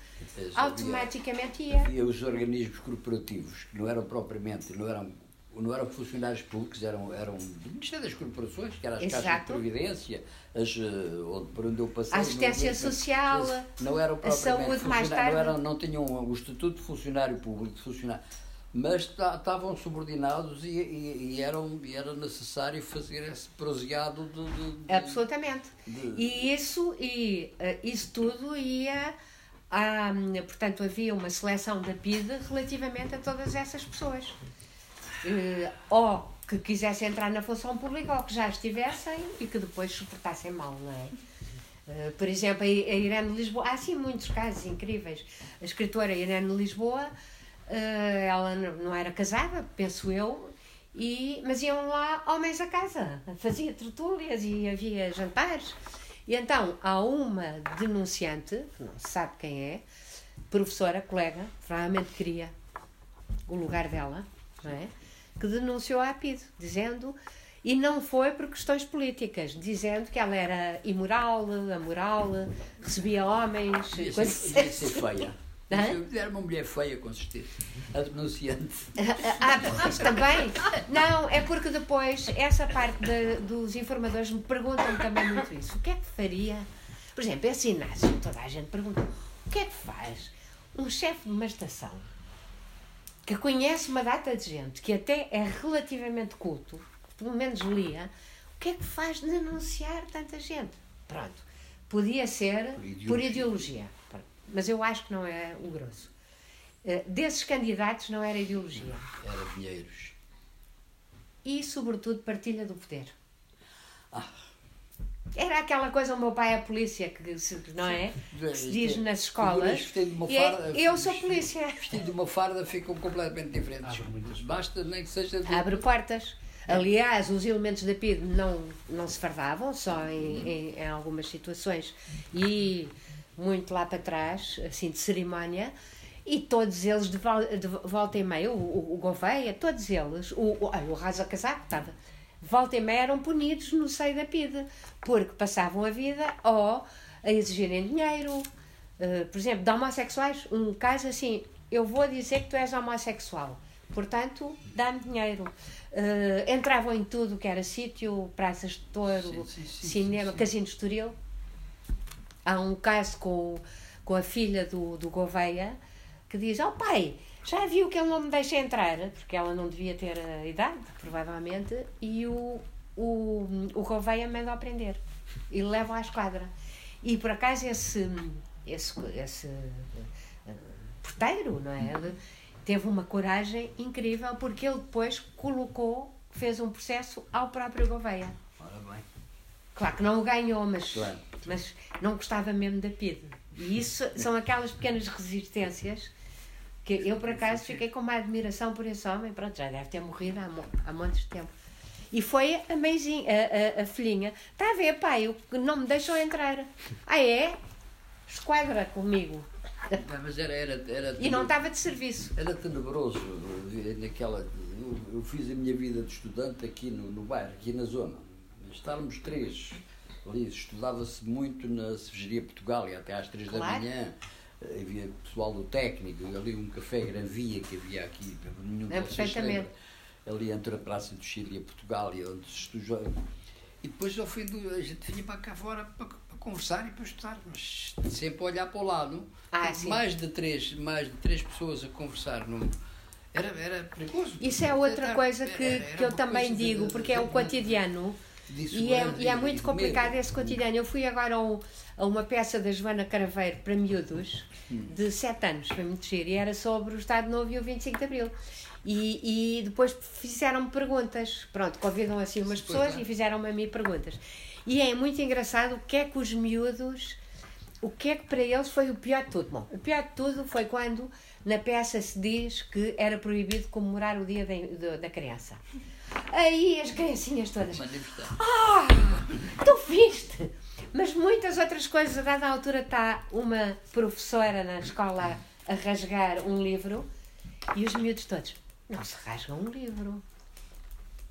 automaticamente ia. Havia os organismos corporativos, que não eram propriamente, não eram, não eram funcionários públicos, eram, eram do Ministério das Corporações, que eram as Exato. caixas de previdência, as, eh, onde, por onde eu passei. A assistência não, social, não eram a saúde mais tarde. Não, eram, não tinham o Estatuto de Funcionário Público, de funcionário mas estavam subordinados e, e, e, eram, e era necessário fazer esse proseado de, de, de Absolutamente. De, e isso, e, uh, isso tudo ia. Um, portanto, havia uma seleção da PID relativamente a todas essas pessoas. Uh, ou que quisessem entrar na função pública ou que já estivessem e que depois suportassem mal, não é? Uh, por exemplo, a Irene Lisboa, há sim muitos casos incríveis. A escritora Irene Lisboa ela não era casada, penso eu, e, mas iam lá homens a casa, fazia tertúlias e havia jantares. E então há uma denunciante, que não se sabe quem é, professora, colega, provavelmente queria o lugar dela, não é? que denunciou a APID, dizendo, e não foi por questões políticas, dizendo que ela era imoral, amoral, recebia homens, coisas ser, devia ser feia. Era uma mulher feia, com certeza. A denunciante. Ah, pois também. Não, é porque depois, essa parte de, dos informadores me perguntam também muito isso. O que é que faria? Por exemplo, esse Inácio, toda a gente pergunta: o que é que faz um chefe de uma estação que conhece uma data de gente, que até é relativamente culto, pelo menos lia, o que é que faz denunciar tanta gente? Pronto. Podia ser por ideologia. Por ideologia mas eu acho que não é o grosso. Uh, desses candidatos não era ideologia. Era dinheiros. E, sobretudo, partilha do poder. Ah. Era aquela coisa, o meu pai é polícia, que se, não é? Que se diz nas escolas. E é, eu sou polícia. Vestido de uma farda ficam completamente diferentes. Basta nem que seja. De... Abre portas. Aliás, os elementos da PID não, não se fardavam, só em, em, em algumas situações. E muito lá para trás, assim de cerimónia, E todos eles, de, volta e meia, o, o, o Gouveia, todos eles, o, o, o Rasa Casaco estava, volta e meia eram punidos no seio da PIDE, porque passavam a vida ou a exigirem dinheiro. Uh, por exemplo, de homossexuais, um caso assim, eu vou dizer que tu és homossexual, portanto, dá-me dinheiro. Uh, entravam em tudo que era sítio, praças de touro, sim, sim, sim, cinema, casino de Estoril. Há um caso com, com a filha do, do Gouveia que diz: Oh pai, já viu que ele não me deixa entrar, porque ela não devia ter a idade, provavelmente, e o, o, o Gouveia manda aprender e leva à esquadra. E por acaso esse, esse, esse uh, porteiro, não é? Ele teve uma coragem incrível porque ele depois colocou, fez um processo ao próprio Gouveia. Ora bem. Claro que não o ganhou, mas, claro. Mas não gostava mesmo da PIDE. E isso são aquelas pequenas resistências que eu, por acaso, fiquei com uma admiração por esse homem. Pronto, já deve ter morrido há, há muitos de tempo. E foi a meizinha, a, a, a filhinha. Está a ver, pai, não me deixam entrar. Ah, é? Esquadra comigo. Mas era, era, era e não estava de serviço. Era tenebroso. Naquela, eu, eu, fiz a minha vida de estudante aqui no, no bairro, aqui na zona. Estávamos três. Ali estudava-se muito na Cervejaria Portugal, e até às três claro. da manhã havia pessoal do técnico, ali um café Gran Via que havia aqui, nenhum é, perfeitamente. ali entre a Praça do Chile e Portugal, e onde se estudou. E depois ao fim do. a gente vinha para cá fora para, para conversar e para estudar, mas sempre a olhar para o lado. Ah, mais de três, mais de três pessoas a conversar no, era, era perigoso. Isso é outra era, coisa que, era, era que eu também digo, de, porque é o cotidiano. E é, e é muito complicado esse cotidiano. Eu fui agora ao, a uma peça da Joana Caraveiro para miúdos de 7 anos, foi muito giro, e era sobre o Estado Novo e o 25 de Abril. E, e depois fizeram-me perguntas, pronto, convidam assim umas pessoas e fizeram-me a mim perguntas. E é muito engraçado o que é que os miúdos, o que é que para eles foi o pior de tudo. Bom, o pior de tudo foi quando na peça se diz que era proibido comemorar o dia da criança. Aí as criancinhas todas. Ah, tu viste? Mas muitas outras coisas. A dada altura está uma professora na escola a rasgar um livro e os miúdos todos. Não se rasga um livro.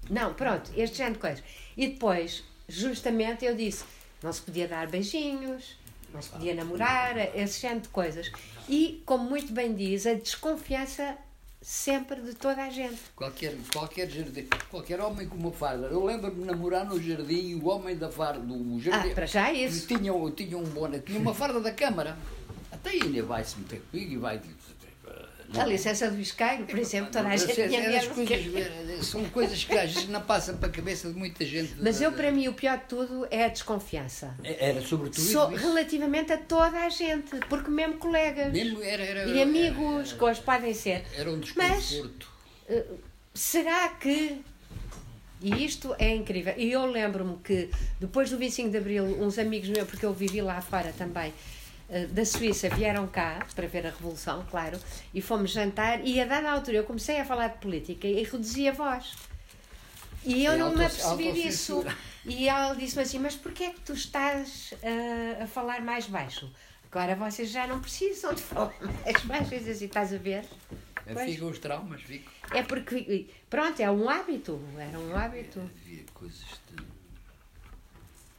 Não, pronto, este género de coisas. E depois, justamente, eu disse: não se podia dar beijinhos, não se podia namorar, esse género de coisas. E, como muito bem diz, a desconfiança sempre de toda a gente. Qualquer, qualquer jardim, qualquer homem com uma farda. Eu lembro-me de namorar no jardim e o homem da farda, do jardim. Ah, para já é isso. Tinha, tinha um boné, tinha uma farda da Câmara. Até ele vai-se meter comigo e vai a licença do isqueiro, por exemplo, toda a gente tinha. Coisas, são coisas que às vezes não passam para a cabeça de muita gente. Mas eu, para mim, o pior de tudo é a desconfiança. É, era sobretudo so, Relativamente a toda a gente, porque mesmo colegas mesmo era, era, e amigos, era, que hoje podem ser. Era um desconforto. Mas, uh, será que e isto é incrível. E eu lembro-me que depois do 25 de Abril, uns amigos meus, porque eu vivi lá fora também, eh, da Suíça vieram cá para ver a Revolução, claro, e fomos jantar. E a dada altura eu comecei a falar de política e reduzi a voz. E eu é não me apercebi disso. E ela disse-me assim: Mas porquê é que tu estás uh, a falar mais baixo? Agora vocês já não precisam de falar mais baixo. E assim, estás a ver? Fico os traumas, fico. É porque, pronto, é um hábito. Era um hábito. Havia coisas de